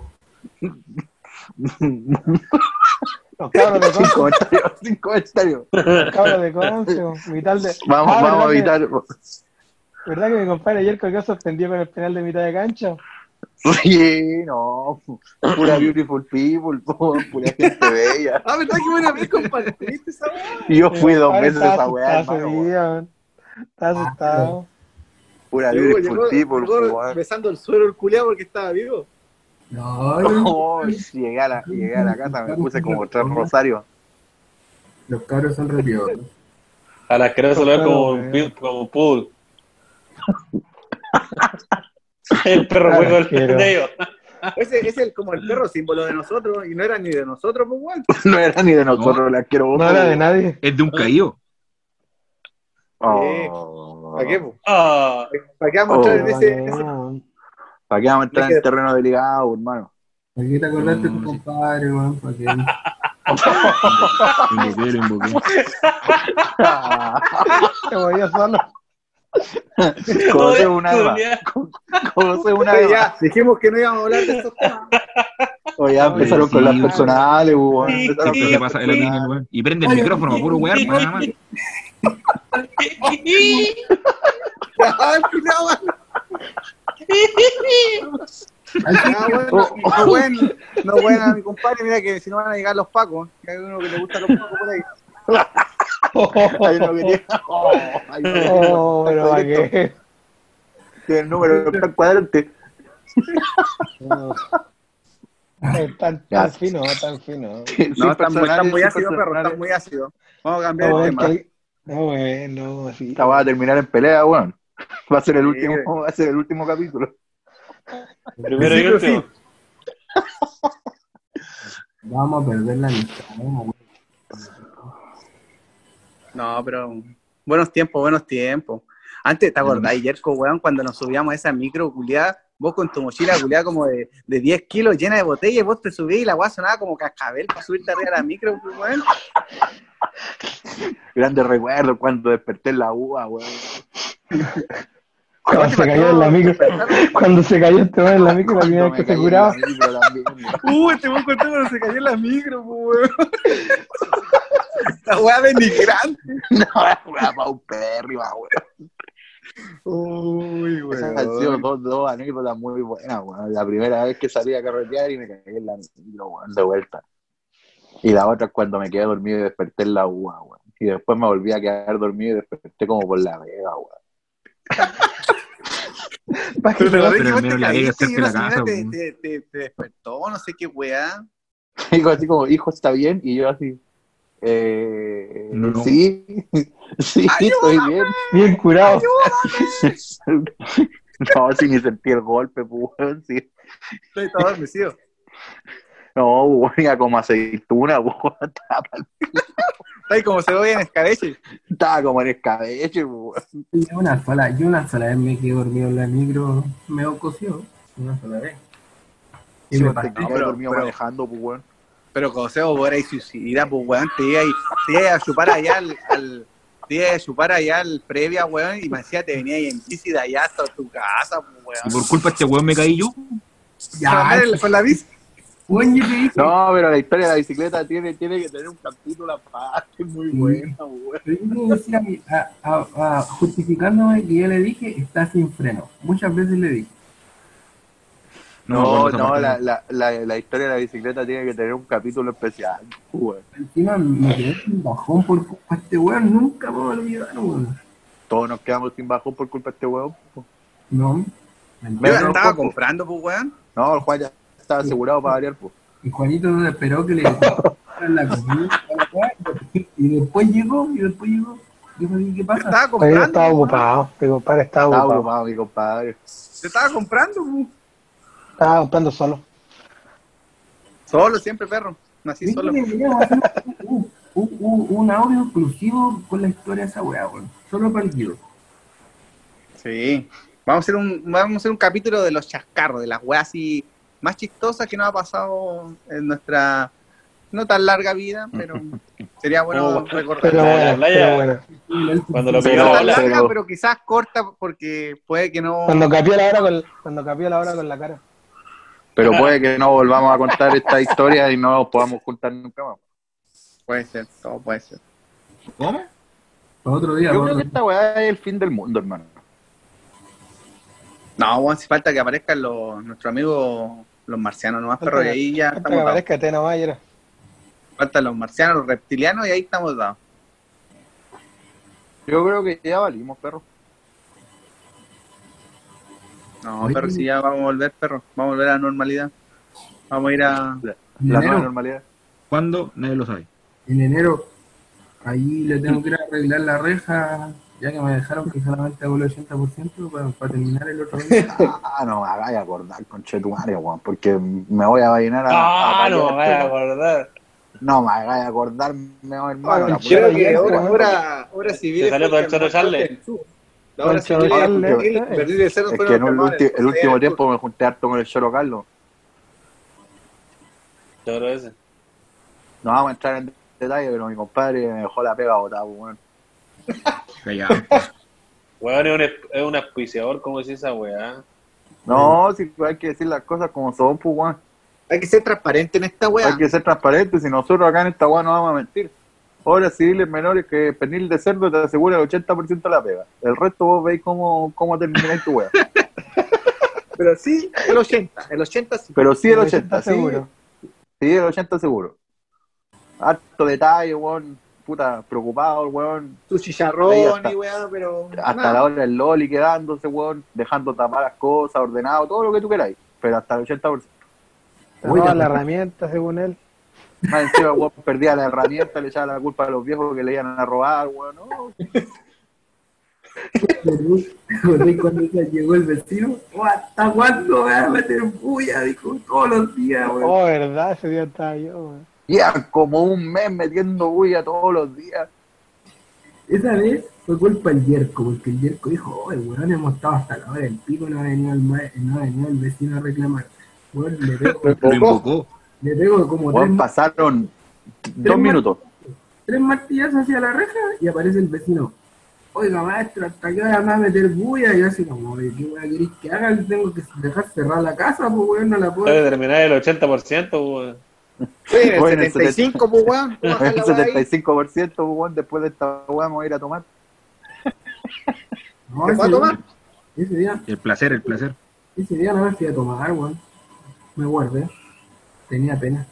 Los cabros de Conce. comentarios? Sin comentarios. Los cabros de Conce. Mitad de... Vamos, Ah, vamos a ¿verdad evitar. que- ¿Verdad que mi compadre ayer quedó sorprendido con el penal de mitad de cancha? Sí, no. Pura beautiful people, po, pura gente bella. Ah, ¿verdad que buena vez compartiste esa weá? Y yo fui dos veces a esa weá, hermano. weón. Estaba asustado. Pura beautiful llegó, people, besando el suelo el culiao porque estaba vivo. No, no, Oh, llegué, a la, llegué a la casa, me puse como tres rosarios. los cabros son retirados. A las que se lo ven como, pi- como un pool. el perro juego del quiero. pendejo. ese ese es el- como el perro símbolo de nosotros y no era ni de nosotros, pues, weón. No era ni de nosotros el asqueroso. No era de nadie. Es de un caído. Oh. ¿Para qué, po? Ah, ¿Para qué vamos a entrar en Oh, ese, ese- No, ¿Para qué vamos a entrar en terreno delicado, hermano? ¿Por qué te acordaste de tu No, sí. compadre, weón? ¿Para qué? Lo invoqué, lo invoqué. Te voy a solo. Conoce una. Julián. Conoce una más. ya, dijimos que no íbamos a hablar de esos temas. Oye, ya empezaron sí, con las personales, weón. Sí. Empezaron Siempre con las personales. weón. Y prende el micrófono, puro weón, nada más. Ah, bueno, no, bueno, no, bueno, a mi compadre, mira que si no van a llegar los pacos, que hay uno que le gusta los pacos por ahí. Hay uno que tiene, oh, hay uno que tiene Oh, pero ¿para qué? tiene el número plan cuadrante. No. Eh, Tan, fino, tan fino. No, están, muy- están muy ácidos, perro, muy ácidos. Vamos a cambiar No, el tema. que- no, bueno, así. Esta va a terminar en pelea, weón. Va a ser el Sí, último, va a ser el último capítulo. primero y Sí, último. Vamos a perder la amistad, weón. No, pero buenos tiempos, buenos tiempos. Antes, ¿te acordás, Yerko, weón, cuando nos subíamos a esa micro culiada? Vos con tu mochila culiada como de, de 10 kilos llena de botellas, vos te subías y la weá sonaba como cascabel para subirte arriba de la micro, weón. Grandes recuerdos cuando desperté en la UA, weón. Cuando se cayó en la micro, cuando se cayó este weón en la micro, la primera vez que se curaba. la micro también, weón. Uy, te voy a contar cuando se cayó en la micro, pues, weón. La weá denigrante. No, weón, pa' un perri, va, weón. Uy, Esas han sido dos, dos anécdotas muy buenas, weón. La primera vez que salí a carretear y me caí en la micro, weón, de vuelta. Y la otra es cuando me quedé dormido y desperté en la UA, weón. Y después me volví a quedar dormido y desperté como por la vega, weón. Pero, Pero pero, la llega cerca de la casa, te, te, te, te despertó, no sé qué weá. Digo así como, hijo, ¿está bien? Y yo así, eh, No. sí, sí, estoy bien. Bien curado. No, si ni sentí el golpe, pues, weón, sí. Estoy todo adormecido. No, weón, iba como aceituna, pues, weón, estaba, Está ahí como se ve en escabeche. estaba como en escabeche, pues, weón. Yo una sola, yo una sola vez me quedé dormido en la micro, me coció, una sola vez. Y Sí, me pasó. quedé pero- dormido pero- manejando, pues, weón. Pero José, vos eras suicida, pues weón, te iba, ahí- te iba a chupar allá al, al- te iba a chupar allá al previa, weón, y me decía te venía ahí en bici de allá hasta tu casa, pues Y weón. por culpa de este weón me caí yo. Ya, con la bici. No, pero la historia de la bicicleta tiene, tiene que tener un capítulo aparte muy buena, decía a mi- a- a- a- justificándome que yo le dije, está sin freno. Muchas veces le dije. No, No, bueno, la, la, la, la historia de la bicicleta tiene que tener un capítulo especial, weón. Encima me quedé sin bajón por culpa de este weón, nunca me voy a olvidar, weón. Todos nos quedamos sin bajón por culpa de este weón. No. Me- la no, estaba comprando, pues weón. No, el Juan ya estaba asegurado para variar, pues. Y Juanito no esperó que le dieran la comida y después llegó, y después llegó. Dijo, ¿y qué Yo pasa? estaba Pero yo comprando. estaba ocupado. Mi compadre estaba Estaba ocupado. ocupado, mi compadre. Yo estaba comprando, pues. Estaba comprando solo. Solo, siempre, perro. Nací solo. deberíamos hacer un, un- un- un audio exclusivo con la historia de esa weá, weón. Solo para el Guido. Sí. Vamos a hacer un, vamos a hacer un capítulo de los chascarros, de las weas así más chistosas que nos ha pasado en nuestra no tan larga vida, pero sería bueno Oh, recordar. Pero La- playa. pero bueno. Cuando lo Pero- no tan la- larga, pero- pero quizás corta porque puede que no. Cuando capió la hora con, cuando capió la hora con la cara. Pero puede que no volvamos a contar esta historia y no nos podamos juntar nunca más. Puede ser, todo puede ser. ¿Cómo? Otro día, Yo otro creo que esta weá es el fin del mundo, hermano. No, bueno, si falta que aparezcan los, nuestros amigos los marcianos nomás, pero y que- ahí ya que estamos dados. aparezca Tena Mayer. Faltan los marcianos, los reptilianos y ahí estamos dados. Yo creo que ya valimos, perro. No, Oye. pero si ya vamos a volver, perro. Vamos a volver a la normalidad. Vamos a ir a. La nueva enero, normalidad. ¿Cuándo? Nadie lo sabe. en enero, ahí le tengo que ir a arreglar la reja Ya que me dejaron que solamente hago el 80% para, para terminar el otro 20%. Ah, no me hagáis acordar con Chetumario, weón, porque me voy a bailar a. Ah, a no, payar, vaya a acordar. No me hagáis acordar, me voy hermano. la Chero, puta- Creo que bien, ahora, ahora, ahora civil Se salió todo el Choro Charles. La hora El Choro civil Charles, y. Berlín de Cerdo Es que en el, último tiempo me junté harto con el Choro Carlos. Choro ese. No vamos a entrar en detalle, pero mi compadre me dejó la pega botada, weón. Callado. Weón es un, es- un auspiciador, como decía esa weá. No, si hay que decir las cosas como son, pues, weón. Hay que ser transparente en esta weá. Hay que ser transparentes, si nosotros acá en esta weá no vamos a mentir. Obras civiles menores que pernil de cerdo te asegura el 80% de la pega. El resto vos veis cómo, cómo termináis tu weá. Pero sí, el 80. El 80 sí. Pero sí el El 80, 80 sí. seguro. Sí, el 80 seguro. Harto detalle, weón. Puta, preocupado, el weón. Su chicharrón hasta- y weá, pero. Hasta nada. la hora del loli quedándose, weón. Dejando tapar las cosas, ordenado, todo lo que tú queráis. Pero hasta el 80%. Te roban la herramienta, según él. Más encima, weón perdía la herramienta, le echaba la culpa a los viejos que le iban a robar, weón. No, ¿Te acordás cuando ya llegó el vecino? Oh, ¿Hasta cuándo me va a meter bulla? Dijo, todos los días, weón. Oh, verdad, ese día estaba yo, weón. Llevan como un mes metiendo bulla todos los días. Esa vez fue culpa del Yerko, porque el Yerko dijo, el weón hemos estado hasta la hora del pico, no ha venido el, no ha venido el vecino a reclamar. Weón, le pego, Lo invocó. le pego como tres, pasaron dos minutos. tres martillazos hacia la reja y aparece el vecino. Oiga, maestro, ¿hasta qué hora me va a meter bulla? Y yo así como, "Oye, ¿qué weón queréis que haga? Tengo que dejar cerrar la casa, pues weón, no la puedo. Debe terminar el 80%, weón. Sí, en el Bueno, el 75, pues weón. El la weá ahí. 75%, weón, después de esta me voy a ir a tomar. No, ¿Te ese fue a día- tomar? Ese día, El placer, el placer. ese día no me fui a tomar, weón. Me guardé. Tenía pena.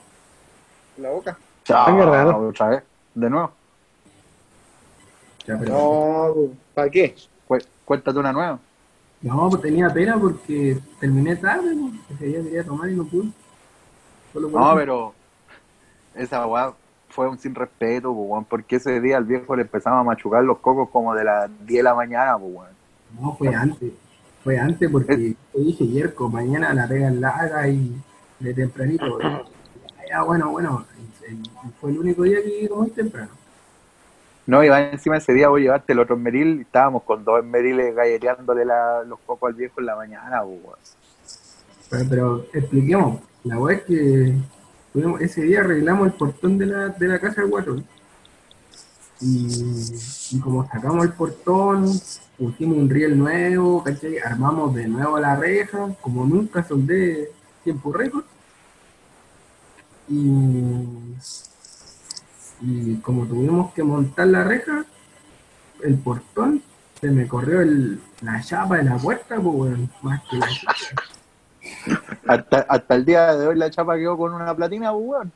La boca. Chao, otra vez. De nuevo. Ya, pero- No, ¿para qué? Cu- Cuéntate una nueva. No, pues tenía pena porque terminé tarde, pues. Ese día quería tomar y no pude. No, pero esa weá fue un sin respeto, porque ese día al viejo le empezaba a machucar los cocos como de las 10 de la mañana, weón. No, fue antes. Fue antes porque te dije, Yerko, mañana la pega larga y de tempranito. Ya, bueno, bueno. y- y Fue el único día que muy temprano. No, iba encima ese día voy a llevarte el otro esmeril y estábamos con dos esmeriles galleteándole la- los cocos al viejo en la mañana, pero expliquemos. La weá es que ese día arreglamos el portón de la, de la casa del guatón. Y, como sacamos el portón, pusimos un riel nuevo, ¿cachai? Armamos de nuevo la reja, como nunca soldé tiempo récord. Y, como tuvimos que montar la reja, el portón, se me corrió el, la chapa de la puerta, pues, weón, más que la chapa. Hasta, hasta el día de hoy la chapa quedó con una platina, pues, weón.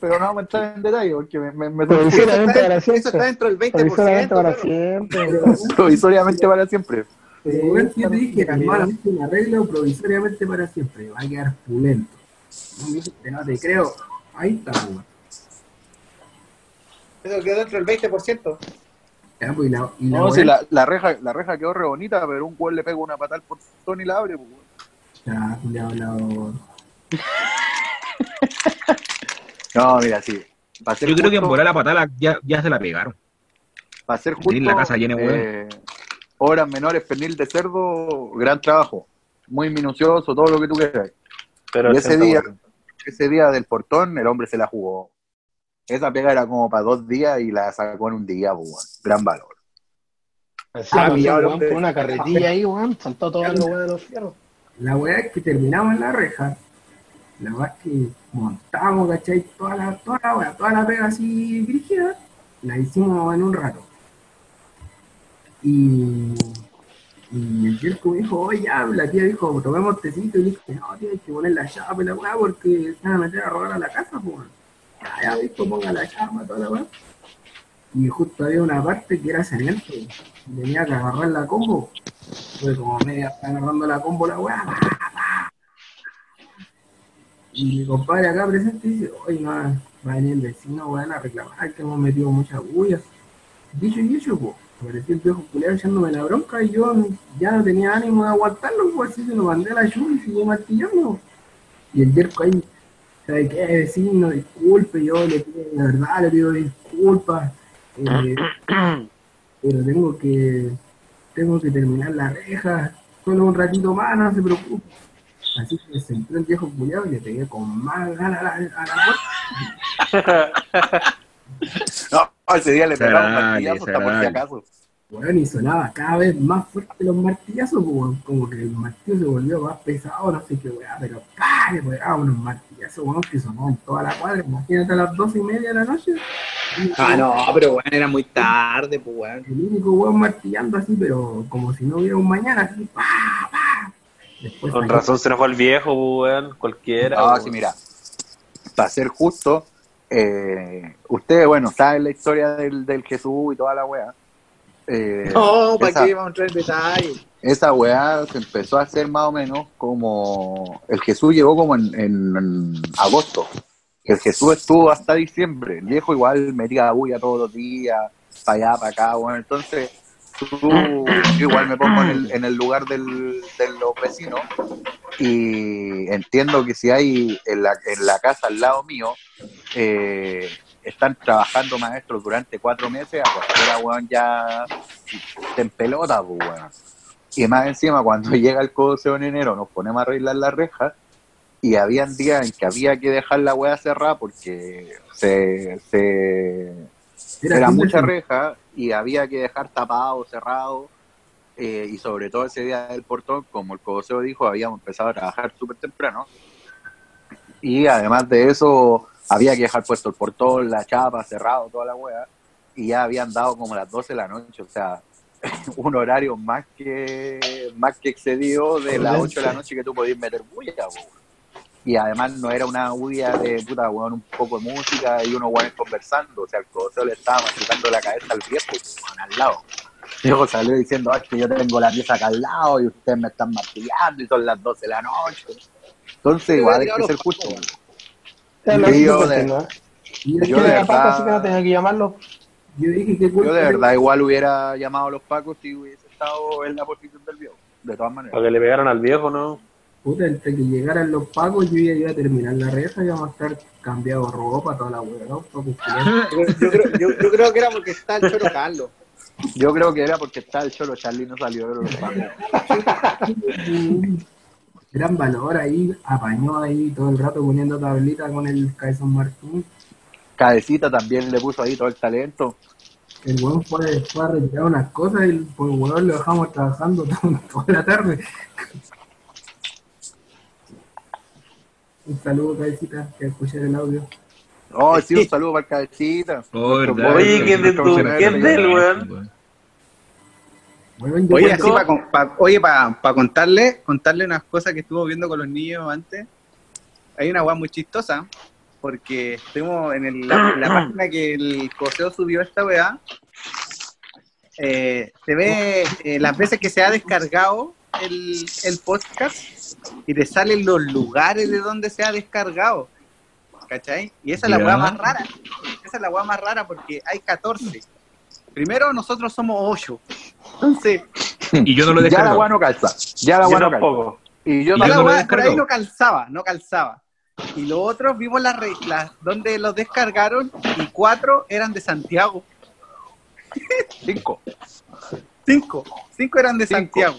Pero no vamos a entrar en detalle porque me, me, me que Provisoriamente para Eso está siempre. dentro del 20%. Provisoriamente para siempre. provisoriamente para siempre. Yo claro, te dije, hice un arreglo provisoriamente para siempre, va a quedar pulento. No, te creo. Ahí está, weón. Eso quedó dentro del 20%. Ya, pues, y la, y la No, si la, la reja, la reja quedó re bonita, pero un weón le pega una patada al portón y la abre, pues. Ya, No, mira, sí. Yo creo que en volar la patada ya, ya se la pegaron. Para ser justo, la casa llena eh, horas menores, pernil de cerdo, gran trabajo. Muy minucioso, todo lo que tú quieras. Pero Y ese 80%. día, ese día del portón, el hombre se la jugó. Esa pega era como para dos días y la sacó en un día, pues, weón. Gran valor. Ah, el weón, con una carretilla ahí, weón. Saltó todo el weón de los fierros. La weá es que terminamos en la reja. La weá es que montamos, ¿cachai? Toda la, toda la weá, toda la pega así dirigida, la hicimos en un rato. Y, el me dijo, oye, la tía dijo, tomemos tecito, y le dije, no, tía, hay que poner la y la weá porque se van a meter a robar a la casa, pues. Ya, ya, dijo, ponga la chapa, toda la weá. Y justo había una parte que era cemento, tenía que agarrar la combo. Fue como media agarrando la combo la weá. Y mi compadre acá presente dice, oye, no, va a venir el vecino, weón, a reclamar que hemos metido mucha bulla. Dicho y hecho, po. Apareció el viejo culiado echándome la bronca y yo ya no tenía ánimo de aguantarlo, pues así se lo mandé a la Yu y siguió martillando. Y el Jerko ahí, ¿sabe qué? Vecino, disculpe, yo le pido, la verdad le pido disculpas, eh, pero tengo que, tengo que terminar la reja, solo un ratito más, no se preocupe. Así que se entró el viejo culiado y le pegué con más ganas a la, a la puerta. No, ese día le pegaba un martillazo hasta por si acaso. Weón, y sonaba cada vez más fuerte los martillazos, como, como que el martillo se volvió más pesado, no sé qué weá, pero ¡pah! le pegaba unos martillazos, weón, que sonaban toda la cuadra, imagínate a las doce y media de la noche. Ah, no, pero weón, era muy tarde, pues weón. El único weón martillando así, pero como si no hubiera un mañana, así, ¡pah! ¡pah! Después Con razón se nos fue el viejo, weón. Cualquiera. No, weón. sí, mira, para ser justo, eh, ustedes, bueno, saben la historia del, del Jesús y toda la weá. Eh, No, ¿para esa- qué vamos a entrar en detalle? esa weá se empezó a hacer más o menos como el Jesús llegó como en, en- en agosto. El Jesús estuvo hasta diciembre. El viejo igual metía bulla todos los días, para allá, para acá, bueno, entonces tú, yo igual me pongo en el, en el lugar del, de los vecinos y entiendo que si hay en la, en la casa al lado mío eh, están trabajando maestros durante cuatro meses, a cualquiera weón ya te en pelota, pues, weón. Y más encima, cuando llega el codoseo en enero, nos ponemos a arreglar la reja y habían días en que había que dejar la weá cerrada porque se, se era mucha reja y había que dejar tapado, cerrado. eh, y sobre todo ese día del portón, como el codoseo dijo, habíamos empezado a trabajar súper temprano. Y además de eso, había que dejar puesto el portón, la chapa, cerrado, toda la wea. Y ya habían dado como las 12 de la noche, o sea, un horario más que más que excedido de las 8 de la noche que tú podías meter bulla. Y además no era una bulla de puta, weón, un poco de música y unos weones conversando. O sea, el codoseo le estaba machucando la cabeza al viejo, weón, al lado. El viejo salió diciendo, "Ah, es que yo tengo la pieza acá al lado y ustedes me están martillando y son las 12 de la noche. Entonces, igual hay que ser justo. weón. Es lo Sí, que yo de- verdad- paco, así que no tenía que llamarlo. yo dije que Yo de verdad igual hubiera llamado a los pacos si hubiese estado en la posición del viejo. De todas maneras. Para que le pegaron al viejo, ¿no? Puta, entre que llegaran los pagos, yo ya iba a terminar la reja y vamos a estar cambiado ropa, toda la weá, ¿no? Yo, yo creo, yo- yo creo que era porque está el Choro Carlos. Yo creo que era porque está el Cholo Charlie no salió de los pacos. gran valor ahí, apañó ahí todo el rato poniendo tablita con el Caizón Martín. Cabecita también le puso ahí todo el talento. El weón fue, fue a retirar unas cosas y por el weón lo dejamos trabajando toda, toda la tarde. Un saludo, Cabecita, que escuché el audio. Oh, sí, un saludo para el Cabecita. Oh, Oye, ¿quién de tu- quién del weón? Oye, así para oye, para contarle, contarle unas cosas que estuvo viendo con los niños antes. Hay una weá muy chistosa, porque estuvimos en el- la, la página que el Coseo subió esta weá. eh, se ve eh, las veces que se ha descargado el, el podcast y te salen los lugares de donde se ha descargado. ¿Cachai? Y esa es la weá más rara. Esa es la weá más rara porque hay 14. Primero nosotros somos 8. Entonces, Y yo no lo he Ya la descargado. weá no calza. Ya la Yo weá no calza. Y yo Y yo la no lo por ahí no calzaba, no calzaba. Y los otros vimos las reglas donde los descargaron y cuatro eran de Santiago. Cinco. Cinco. Cinco eran de Cinco. Santiago.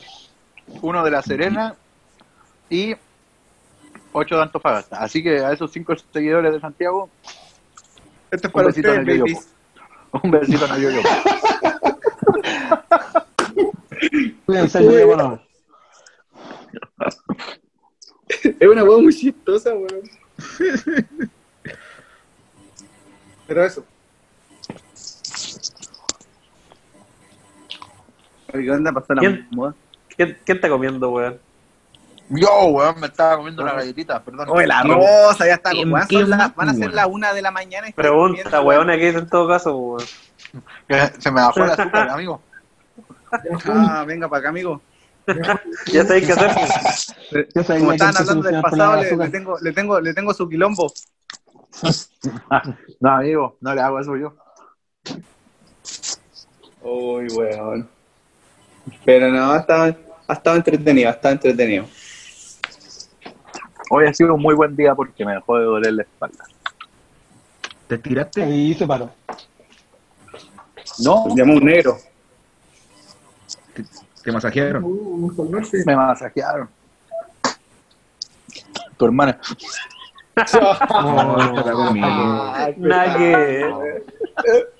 Uno de La Serena y ocho de Antofagasta. Así que a esos cinco seguidores de Santiago, Esto es para ustedes, babies. Un besito en el yoyopo. Cuídense, yo. Es una hueá muy chistosa, weón. Pero eso. Oye, ¿Qué onda? Pasó la ¿Quién? moda. ¿Quién, quién está comiendo, weón? Yo, weón, me estaba comiendo una galletita, perdón. Oye, la rosa, ya está. ¿En weón, qué son las- más, van a ser las una de la mañana. y Pregunta, weón, ¿qué dice en todo caso, weón? Se me bajó el azúcar, amigo. Ah, venga para acá, amigo. Ya sabéis qué hacer. Como estaban hablando del pasado, le, tengo, le, tengo, le tengo su quilombo. No, amigo, no le hago eso yo. Uy, weón. Pero no, ha estado, ha estado entretenido, ha estado entretenido. Hoy ha sido un muy buen día porque me dejó de doler la espalda. ¿Te tiraste? Ahí se paró. No, Llamó un negro. ¿Te masajearon? Uh, me masajearon. Tu hermana.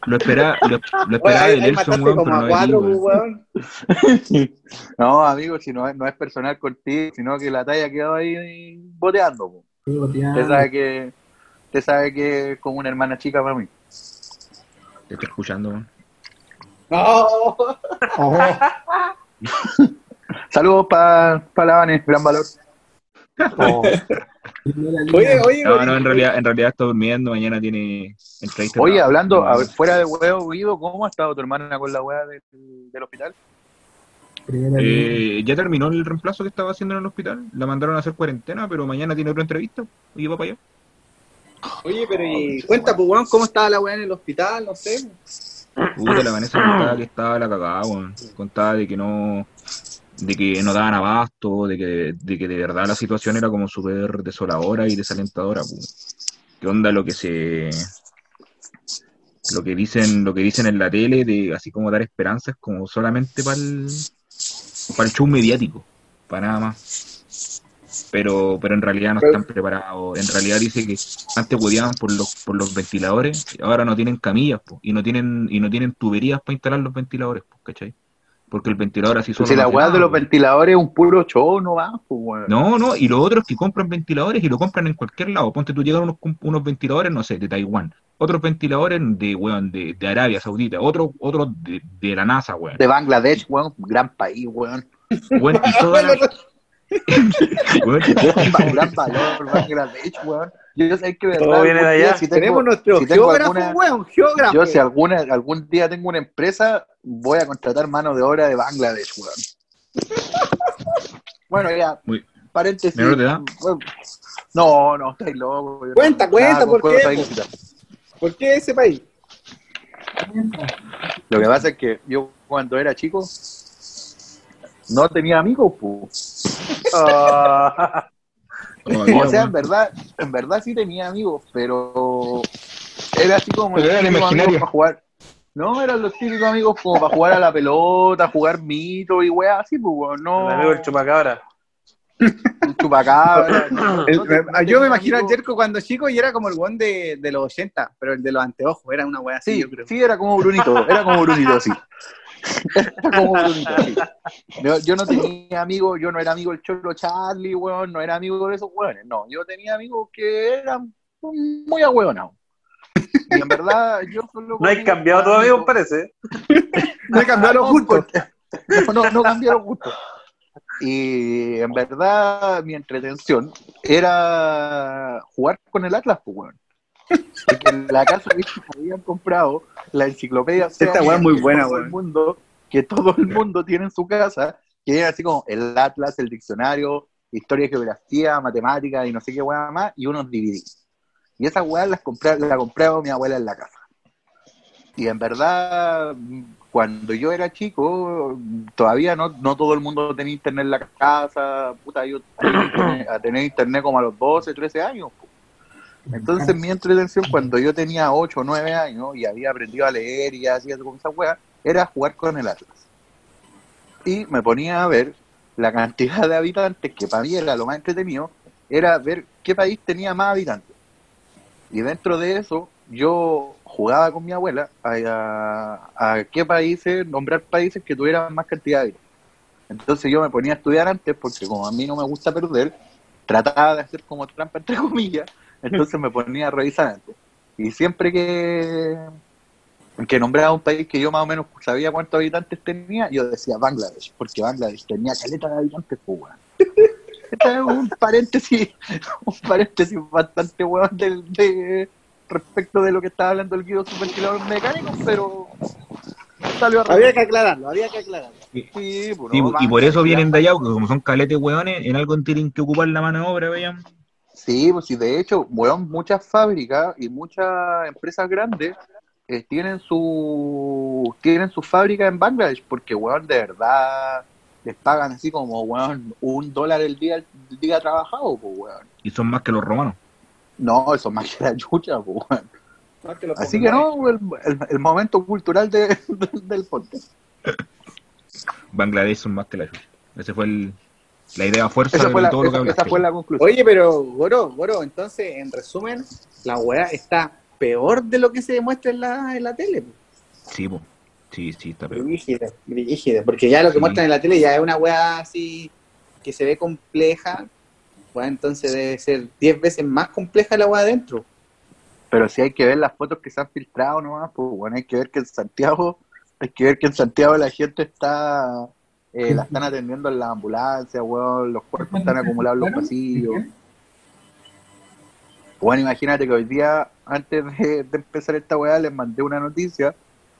Lo esperaba, lo, lo esperaba de Nelson, weón, como pero a no cuatro, weón. weón. No, amigo, si no es, no es personal contigo, sino que la talla quedó ahí boteando. Sí, boteando. Usted sabe que, usted sabe que es como una hermana chica para mí. Te estoy escuchando, weón. No. Saludos para pa la Vane, gran valor. Oh. Oye, oye, No, no, en realidad, en realidad está durmiendo, mañana tiene entrevista. Oye, hablando, a ver, fuera de huevo, Guido, ¿cómo ha estado tu hermana con la weá del, del hospital? Eh, ya terminó el reemplazo que estaba haciendo en el hospital. La mandaron a hacer cuarentena, pero mañana tiene otra entrevista y va para allá. Oye, pero y cuenta, pues, weón, ¿cómo estaba la weá en el hospital? No sé. Puta, la Vanessa contaba que estaba la cagada, weón. Contaba de que no, de que no daban abasto, de que, de que de verdad la situación era como súper desoladora y desalentadora. ¿Qué onda lo que se, lo que dicen, lo que dicen en la tele de así como dar esperanzas como solamente para el, para el show mediático, para nada más. Pero, pero en realidad no están preparados. En realidad dice que antes podían por los, por los ventiladores, ahora no tienen camillas, po, y no tienen, y no tienen tuberías para instalar los ventiladores, po, ¿cachai? Porque el ventilador así solo si la weá de los ventiladores es un puro show, no va, pues, weón. No, no, y lo otro es que compran ventiladores y lo compran en cualquier lado. Ponte tú llegan unos, unos ventiladores, no sé, de Taiwán, otros ventiladores de, weón, de, de Arabia Saudita, otros otros de, de la NASA, weón. De Bangladesh, weón, gran país, weón. Weón, y gran valor, Bangladesh, weón. Yo sé que de Todo verdad, viene de algún día, allá. si tengo- Tenemos nuestro si geógrafo, alguna- weón, geógrafo. Yo si alguna, algún día tengo una empresa, voy a contratar mano de obra de Bangladesh, weón. Bueno, ya, Muy- paréntesis. ¿Menor de edad? Bueno, No, no, estáis loco. no- Cuenta, cuenta, nada con ¿por qué. ¿Por qué ese país? Lo que pasa es que yo cuando era chico no tenía amigos, pues. Todavía, O sea, en verdad, en verdad sí tenía amigos, pero era así como Pero imaginarios. amigos para jugar. No, eran los típicos amigos como para jugar a la pelota, jugar mito y weá así, pues weón, no. el amigo del chupacabra. chupacabra. no, El- no te- no yo me imagino amigos. Jerko cuando chico y era como el weón de, de los 80, pero el de los anteojos, era una weá así, Sí, yo creo. sí, era como Brunito, era como Brunito, sí. Yo, no tenía amigos, yo no era amigo del Cholo Charlie, weón, no era amigo de esos weones, no. Yo tenía amigos que eran muy ahueonados. Y en verdad, yo solo. No hay cambiado amigo, parece. No he cambiado los gustos. No, no, no cambiaron gustos. Y en verdad, mi entretención era jugar con el Atlas, pues, weón. Porque en la casa de habían comprado la enciclopedia. Esta weá es muy buena, todo el weón. mundo Que todo el mundo tiene en su casa, que era así como el Atlas, el diccionario, historia, geografía, matemática y no sé qué weá más, y unos DVD. Y esas weas las compré, la compraba mi abuela en la casa. Y en verdad, cuando yo era chico, todavía no, no todo el mundo tenía internet en la casa. Puta, yo a tener internet como a los 12, 13 años. po. Entonces mi entretención cuando yo tenía 8 o 9 años y había aprendido a leer y hacía con esa weá, era jugar con el Atlas. Y me ponía a ver la cantidad de habitantes, que para mí era lo más entretenido, era ver qué país tenía más habitantes. Y dentro de eso, yo jugaba con mi abuela a, a- a qué países, nombrar países que tuvieran más cantidad de habitantes. Entonces yo me ponía a estudiar antes, porque como a mí no me gusta perder, trataba de hacer como trampa entre comillas, entonces me ponía a revisar. Y siempre que, que nombraba un país que yo más o menos sabía cuántos habitantes tenía, yo decía Bangladesh, porque Bangladesh tenía caleta de habitantes, pues weón. Este es un paréntesis, un paréntesis bastante weón del, de, respecto de lo que estaba hablando el Guido ventiladores mecánicos, pero salió a Había que aclararlo, había que aclararlo. Sí, pues, Sí, no, y por eso vienen de allá, porque como son caletes hueones, en algo tienen que ocupar la mano de obra, vean. Sí, pues sí, de hecho, weón, muchas fábricas y muchas empresas grandes eh, tienen su tienen su fábrica en Bangladesh, porque, weón, de verdad les pagan así como, weón, un dólar el día, el día trabajado, pues, weón. Y son más que los romanos. No, eso es más que la chucha, pues, weón. Que Así que no, el, el- el momento cultural de, del podcast. Bangladesh son más que la chucha. Ese fue el, la idea fuerza Esa fue la, todo lo que esa, hablaste. esa fue la conclusión. Oye, pero, Goro, Goro, entonces, en resumen, la weá está peor de lo que se demuestra en la, en la tele. Sí, po. sí, sí, está peor. Brígida, brígida, porque ya lo que Sí. muestran en la tele ya es una weá así que se ve compleja, entonces debe ser 10 veces más compleja la weá adentro. Pero sí hay que ver las fotos que se han filtrado nomás, pues bueno, hay que ver que en Santiago, hay que ver que en Santiago la gente está, eh, la están atendiendo en la ambulancia, weón, los cuerpos están acumulados en los pasillos. Bueno, imagínate que hoy día, antes de, de empezar esta weá, les mandé una noticia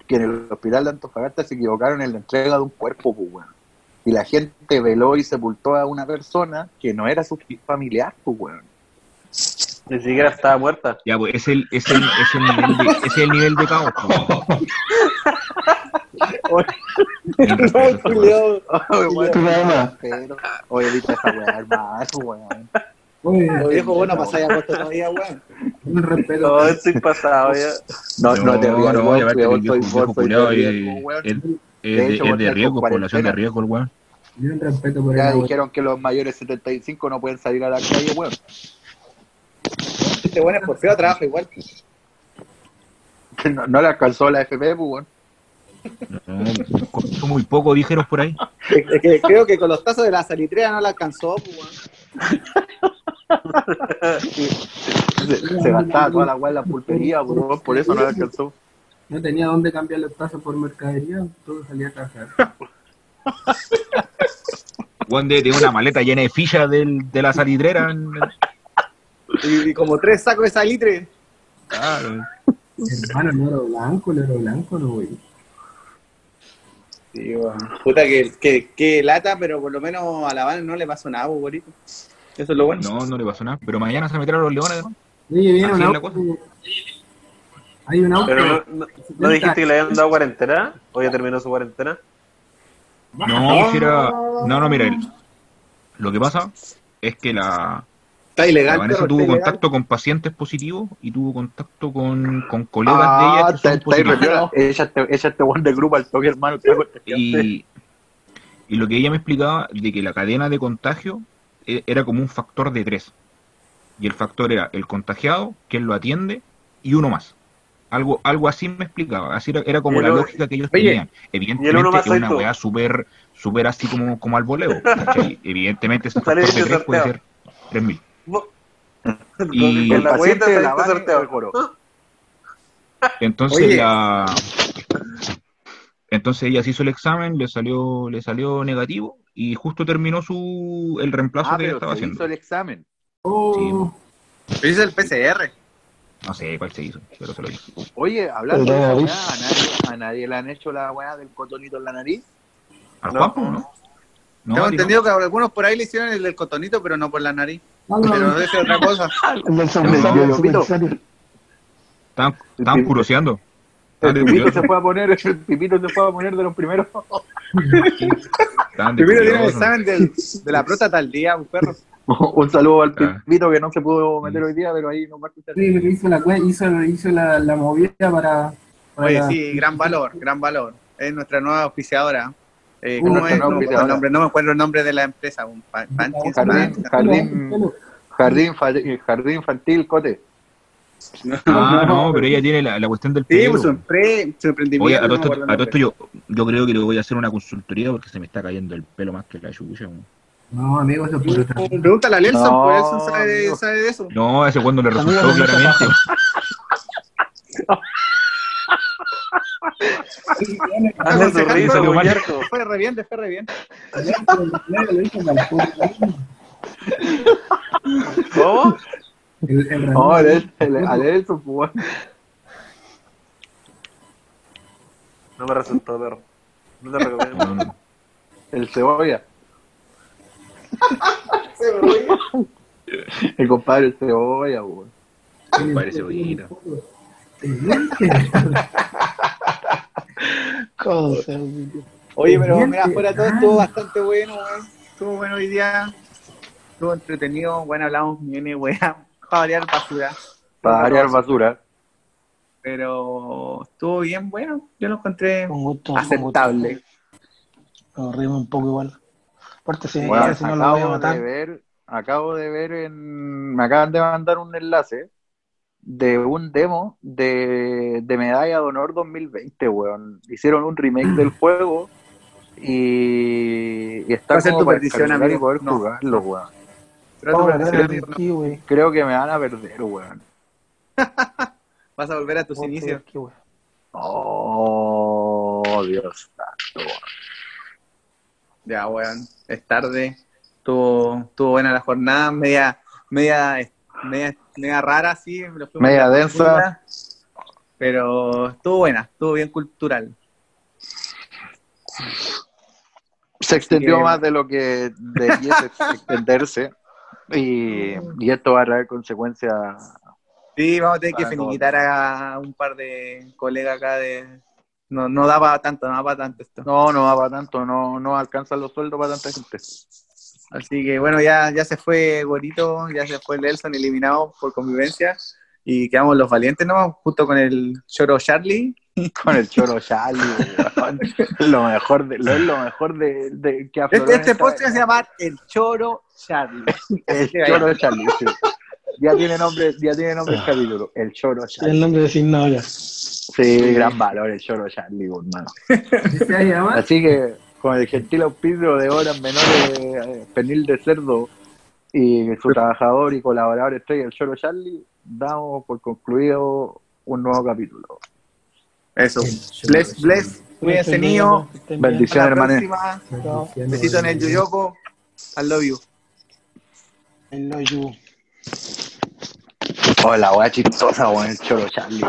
que en el hospital de Antofagasta se equivocaron en la entrega de un cuerpo, pues weón. Y la gente veló y sepultó a una persona que no era su familiar, pues weón. Ni siquiera estaba muerta. Ya, pues es el, es el, es el nivel de, ese es el nivel de caos. weá. Oye, weón, Tu mamá. pero- Oye, viste esa weá, hermano, weón. Oye, Lo viejo bueno pasáis a puesto todavía, weón. un respeto. Todo estoy pasado ya. No, no, te rías, no, weón, y aparte que vos el viejo, sois- viejo vos sois culiao de es, De riesgo, población de riesgo, el weón. Ya dijeron que los mayores de 75 no pueden salir a la calle, weón. Este weón es por feo trabaja igual. No, no le alcanzó la FP, pues, weón. No, costó muy poco, dijeron por ahí. Es es que creo que con los tazos de la salitrea no la alcanzó, pues, weón. Se, se gastaba toda la weá en la pulpería, pues, weón, por eso no le alcanzó. No tenía dónde cambiar los tazos por mercadería, todo salía a trabajar. Juan de tiene una maleta llena de fichas del, de la salitrera. en- Y, y como tres sacos de salitre. Claro. Hermano, no era blanco, no era blanco, no, güey. Sí, weón. Puta que, que, que lata, pero por lo menos a la Van no le pasó nada, bonito. Eso es lo bueno. No, no le pasó nada. Pero mañana se metieron los leones, ¿no? Oye, viene un auto. Hay un auto. Pero no, no, ¿no dijiste que le habían dado cuarentena? ¿O ya terminó su cuarentena? No, si era. No, no, mira, el- lo que pasa es que la, Está ilegal, Vanessa tuvo ilegal. contacto con pacientes positivos y tuvo contacto con, con colegas de Ah, ella que está, son está. Ella este, ella este weón del grupo al toque, hermano. Y, y lo que ella me explicaba de que la cadena de contagio eh, era como un factor de tres. Y el factor era el contagiado, quien lo atiende y uno más. Algo, algo así me explicaba. Así era, era como el la lógica que ellos Oye, tenían. el Evidentemente es una weá súper súper así como, como al voleo. Evidentemente ese factor de tres puede ser 3.000. Y- Con la El huevita paciente de la sorteo. mejoró. Entonces Oye. la entonces ella se hizo el examen, le salió le salió negativo y justo terminó su el reemplazo Ah, que pero estaba se haciendo. hizo el examen. Oh, ese es el PCR. No sé cuál se hizo, pero se lo hizo. Oye, hablando El de esa weá, ¿a nadie, a nadie le han hecho la weá del cotonito en la nariz. ¿Al No. Juanpo, no? No, Tengo no. entendido que algunos por ahí le hicieron el del cotonito, pero no por la nariz. No, no, Pero no. es otra cosa. No, estaban curoseando. El pipito se fue a poner, el pipito se fue a poner de los primeros. Primero tiene el examen del- de la próstata al día, un perro. Un saludo al Ah. pipito que no se pudo meter hoy día, pero ahí nos va a escuchar. Sí, pero hizo la, hizo, hizo la, la movida para. para Oye, sí, gran valor, gran valor. Es nuestra nueva auspiciadora. Eh, ¿Cómo es? No, me acuerdo auspiciadora. el nombre, no me acuerdo el nombre de la empresa. un Jardín, jardín, jardín, fa- jardín infantil, cote. Ah, no, pero ella tiene la, la cuestión del Sí, pelo. pues su, su. Oye, a no todo, esto, a todo yo, yo creo que le voy a hacer una consultoría porque se me está cayendo el pelo más que la chucha. No, amigo, eso es. Pregúntale a Nelson, No, pues sabe, sabe de eso. No, ese cuando le resultó no Hazle risa. Fue re bien, fue re bien. ¿Cómo? El, el No, a su pues. No me resultó, perro. No te recomiendo. No, no. el cebolla. El compadre el cebolla, weón. Parece bonita. Te dije. Cosa, Oye, pero mira, fuera todo estuvo bastante bueno, weón. Estuvo bueno hoy día. Estuvo entretenido. Bueno, hablamos millones weas. Para variar basura. Para variar basura. Pero estuvo bien bueno. Yo lo encontré Con gusto. con aceptable. gusto. Nos reímos un poco igual. Aparte, si, Bueno, si no lo voy a acabo de matar. ver, acabo de ver en, me acaban de mandar un enlace de un demo de, de Medalla de Honor 2020, weón. Hicieron un remake del juego y, y está Va a ser como tu para perdición, descargar y amigo. poder No. jugarlo, weón. Vamos a. Creo que me van a perder, weón. Vas a volver a tus Vamos a inicios. Oh, Dios santo. Ya, weón. Es tarde. Estuvo, estuvo buena la jornada. Media, media, media, media rara, sí. fuimos Media densa. Pero estuvo buena. Estuvo bien cultural. Se extendió que- más de lo que debiese extenderse y, y esto va a traer consecuencias Sí, vamos a tener que finiquitar a un par de colegas acá de... No, no da para tanto, no da para tanto esto. No, no va para tanto, no, no alcanzan los sueldos para tanta gente. Así que bueno, ya, ya se fue Gorito, ya se fue Nelson eliminado por convivencia y quedamos los valientes, ¿no? Junto con el Choro Charlie. Con el choro Charlie, lo mejor de, lo, es lo mejor de, de que Este, este podcast se llama El Choro Charlie. el ahí. choro Charlie. sí. Ya tiene nombre, ya tiene nombre el capítulo, el choro El Charlie. nombre designado ya. Sí, gran valor el choro Charlie, hermano. Así que con el gentil auspicio de horas menores eh, Pernil de Cerdo y su trabajador y colaborador estrella, el Choro Charlie, damos por concluido un nuevo capítulo. Eso. Bless, bless. Cuídense, niños. Bendiciones. Chao. Besito en el yoyoco. I love you. I love you. Hola, wea chistosa, weón, el Choro Charlie.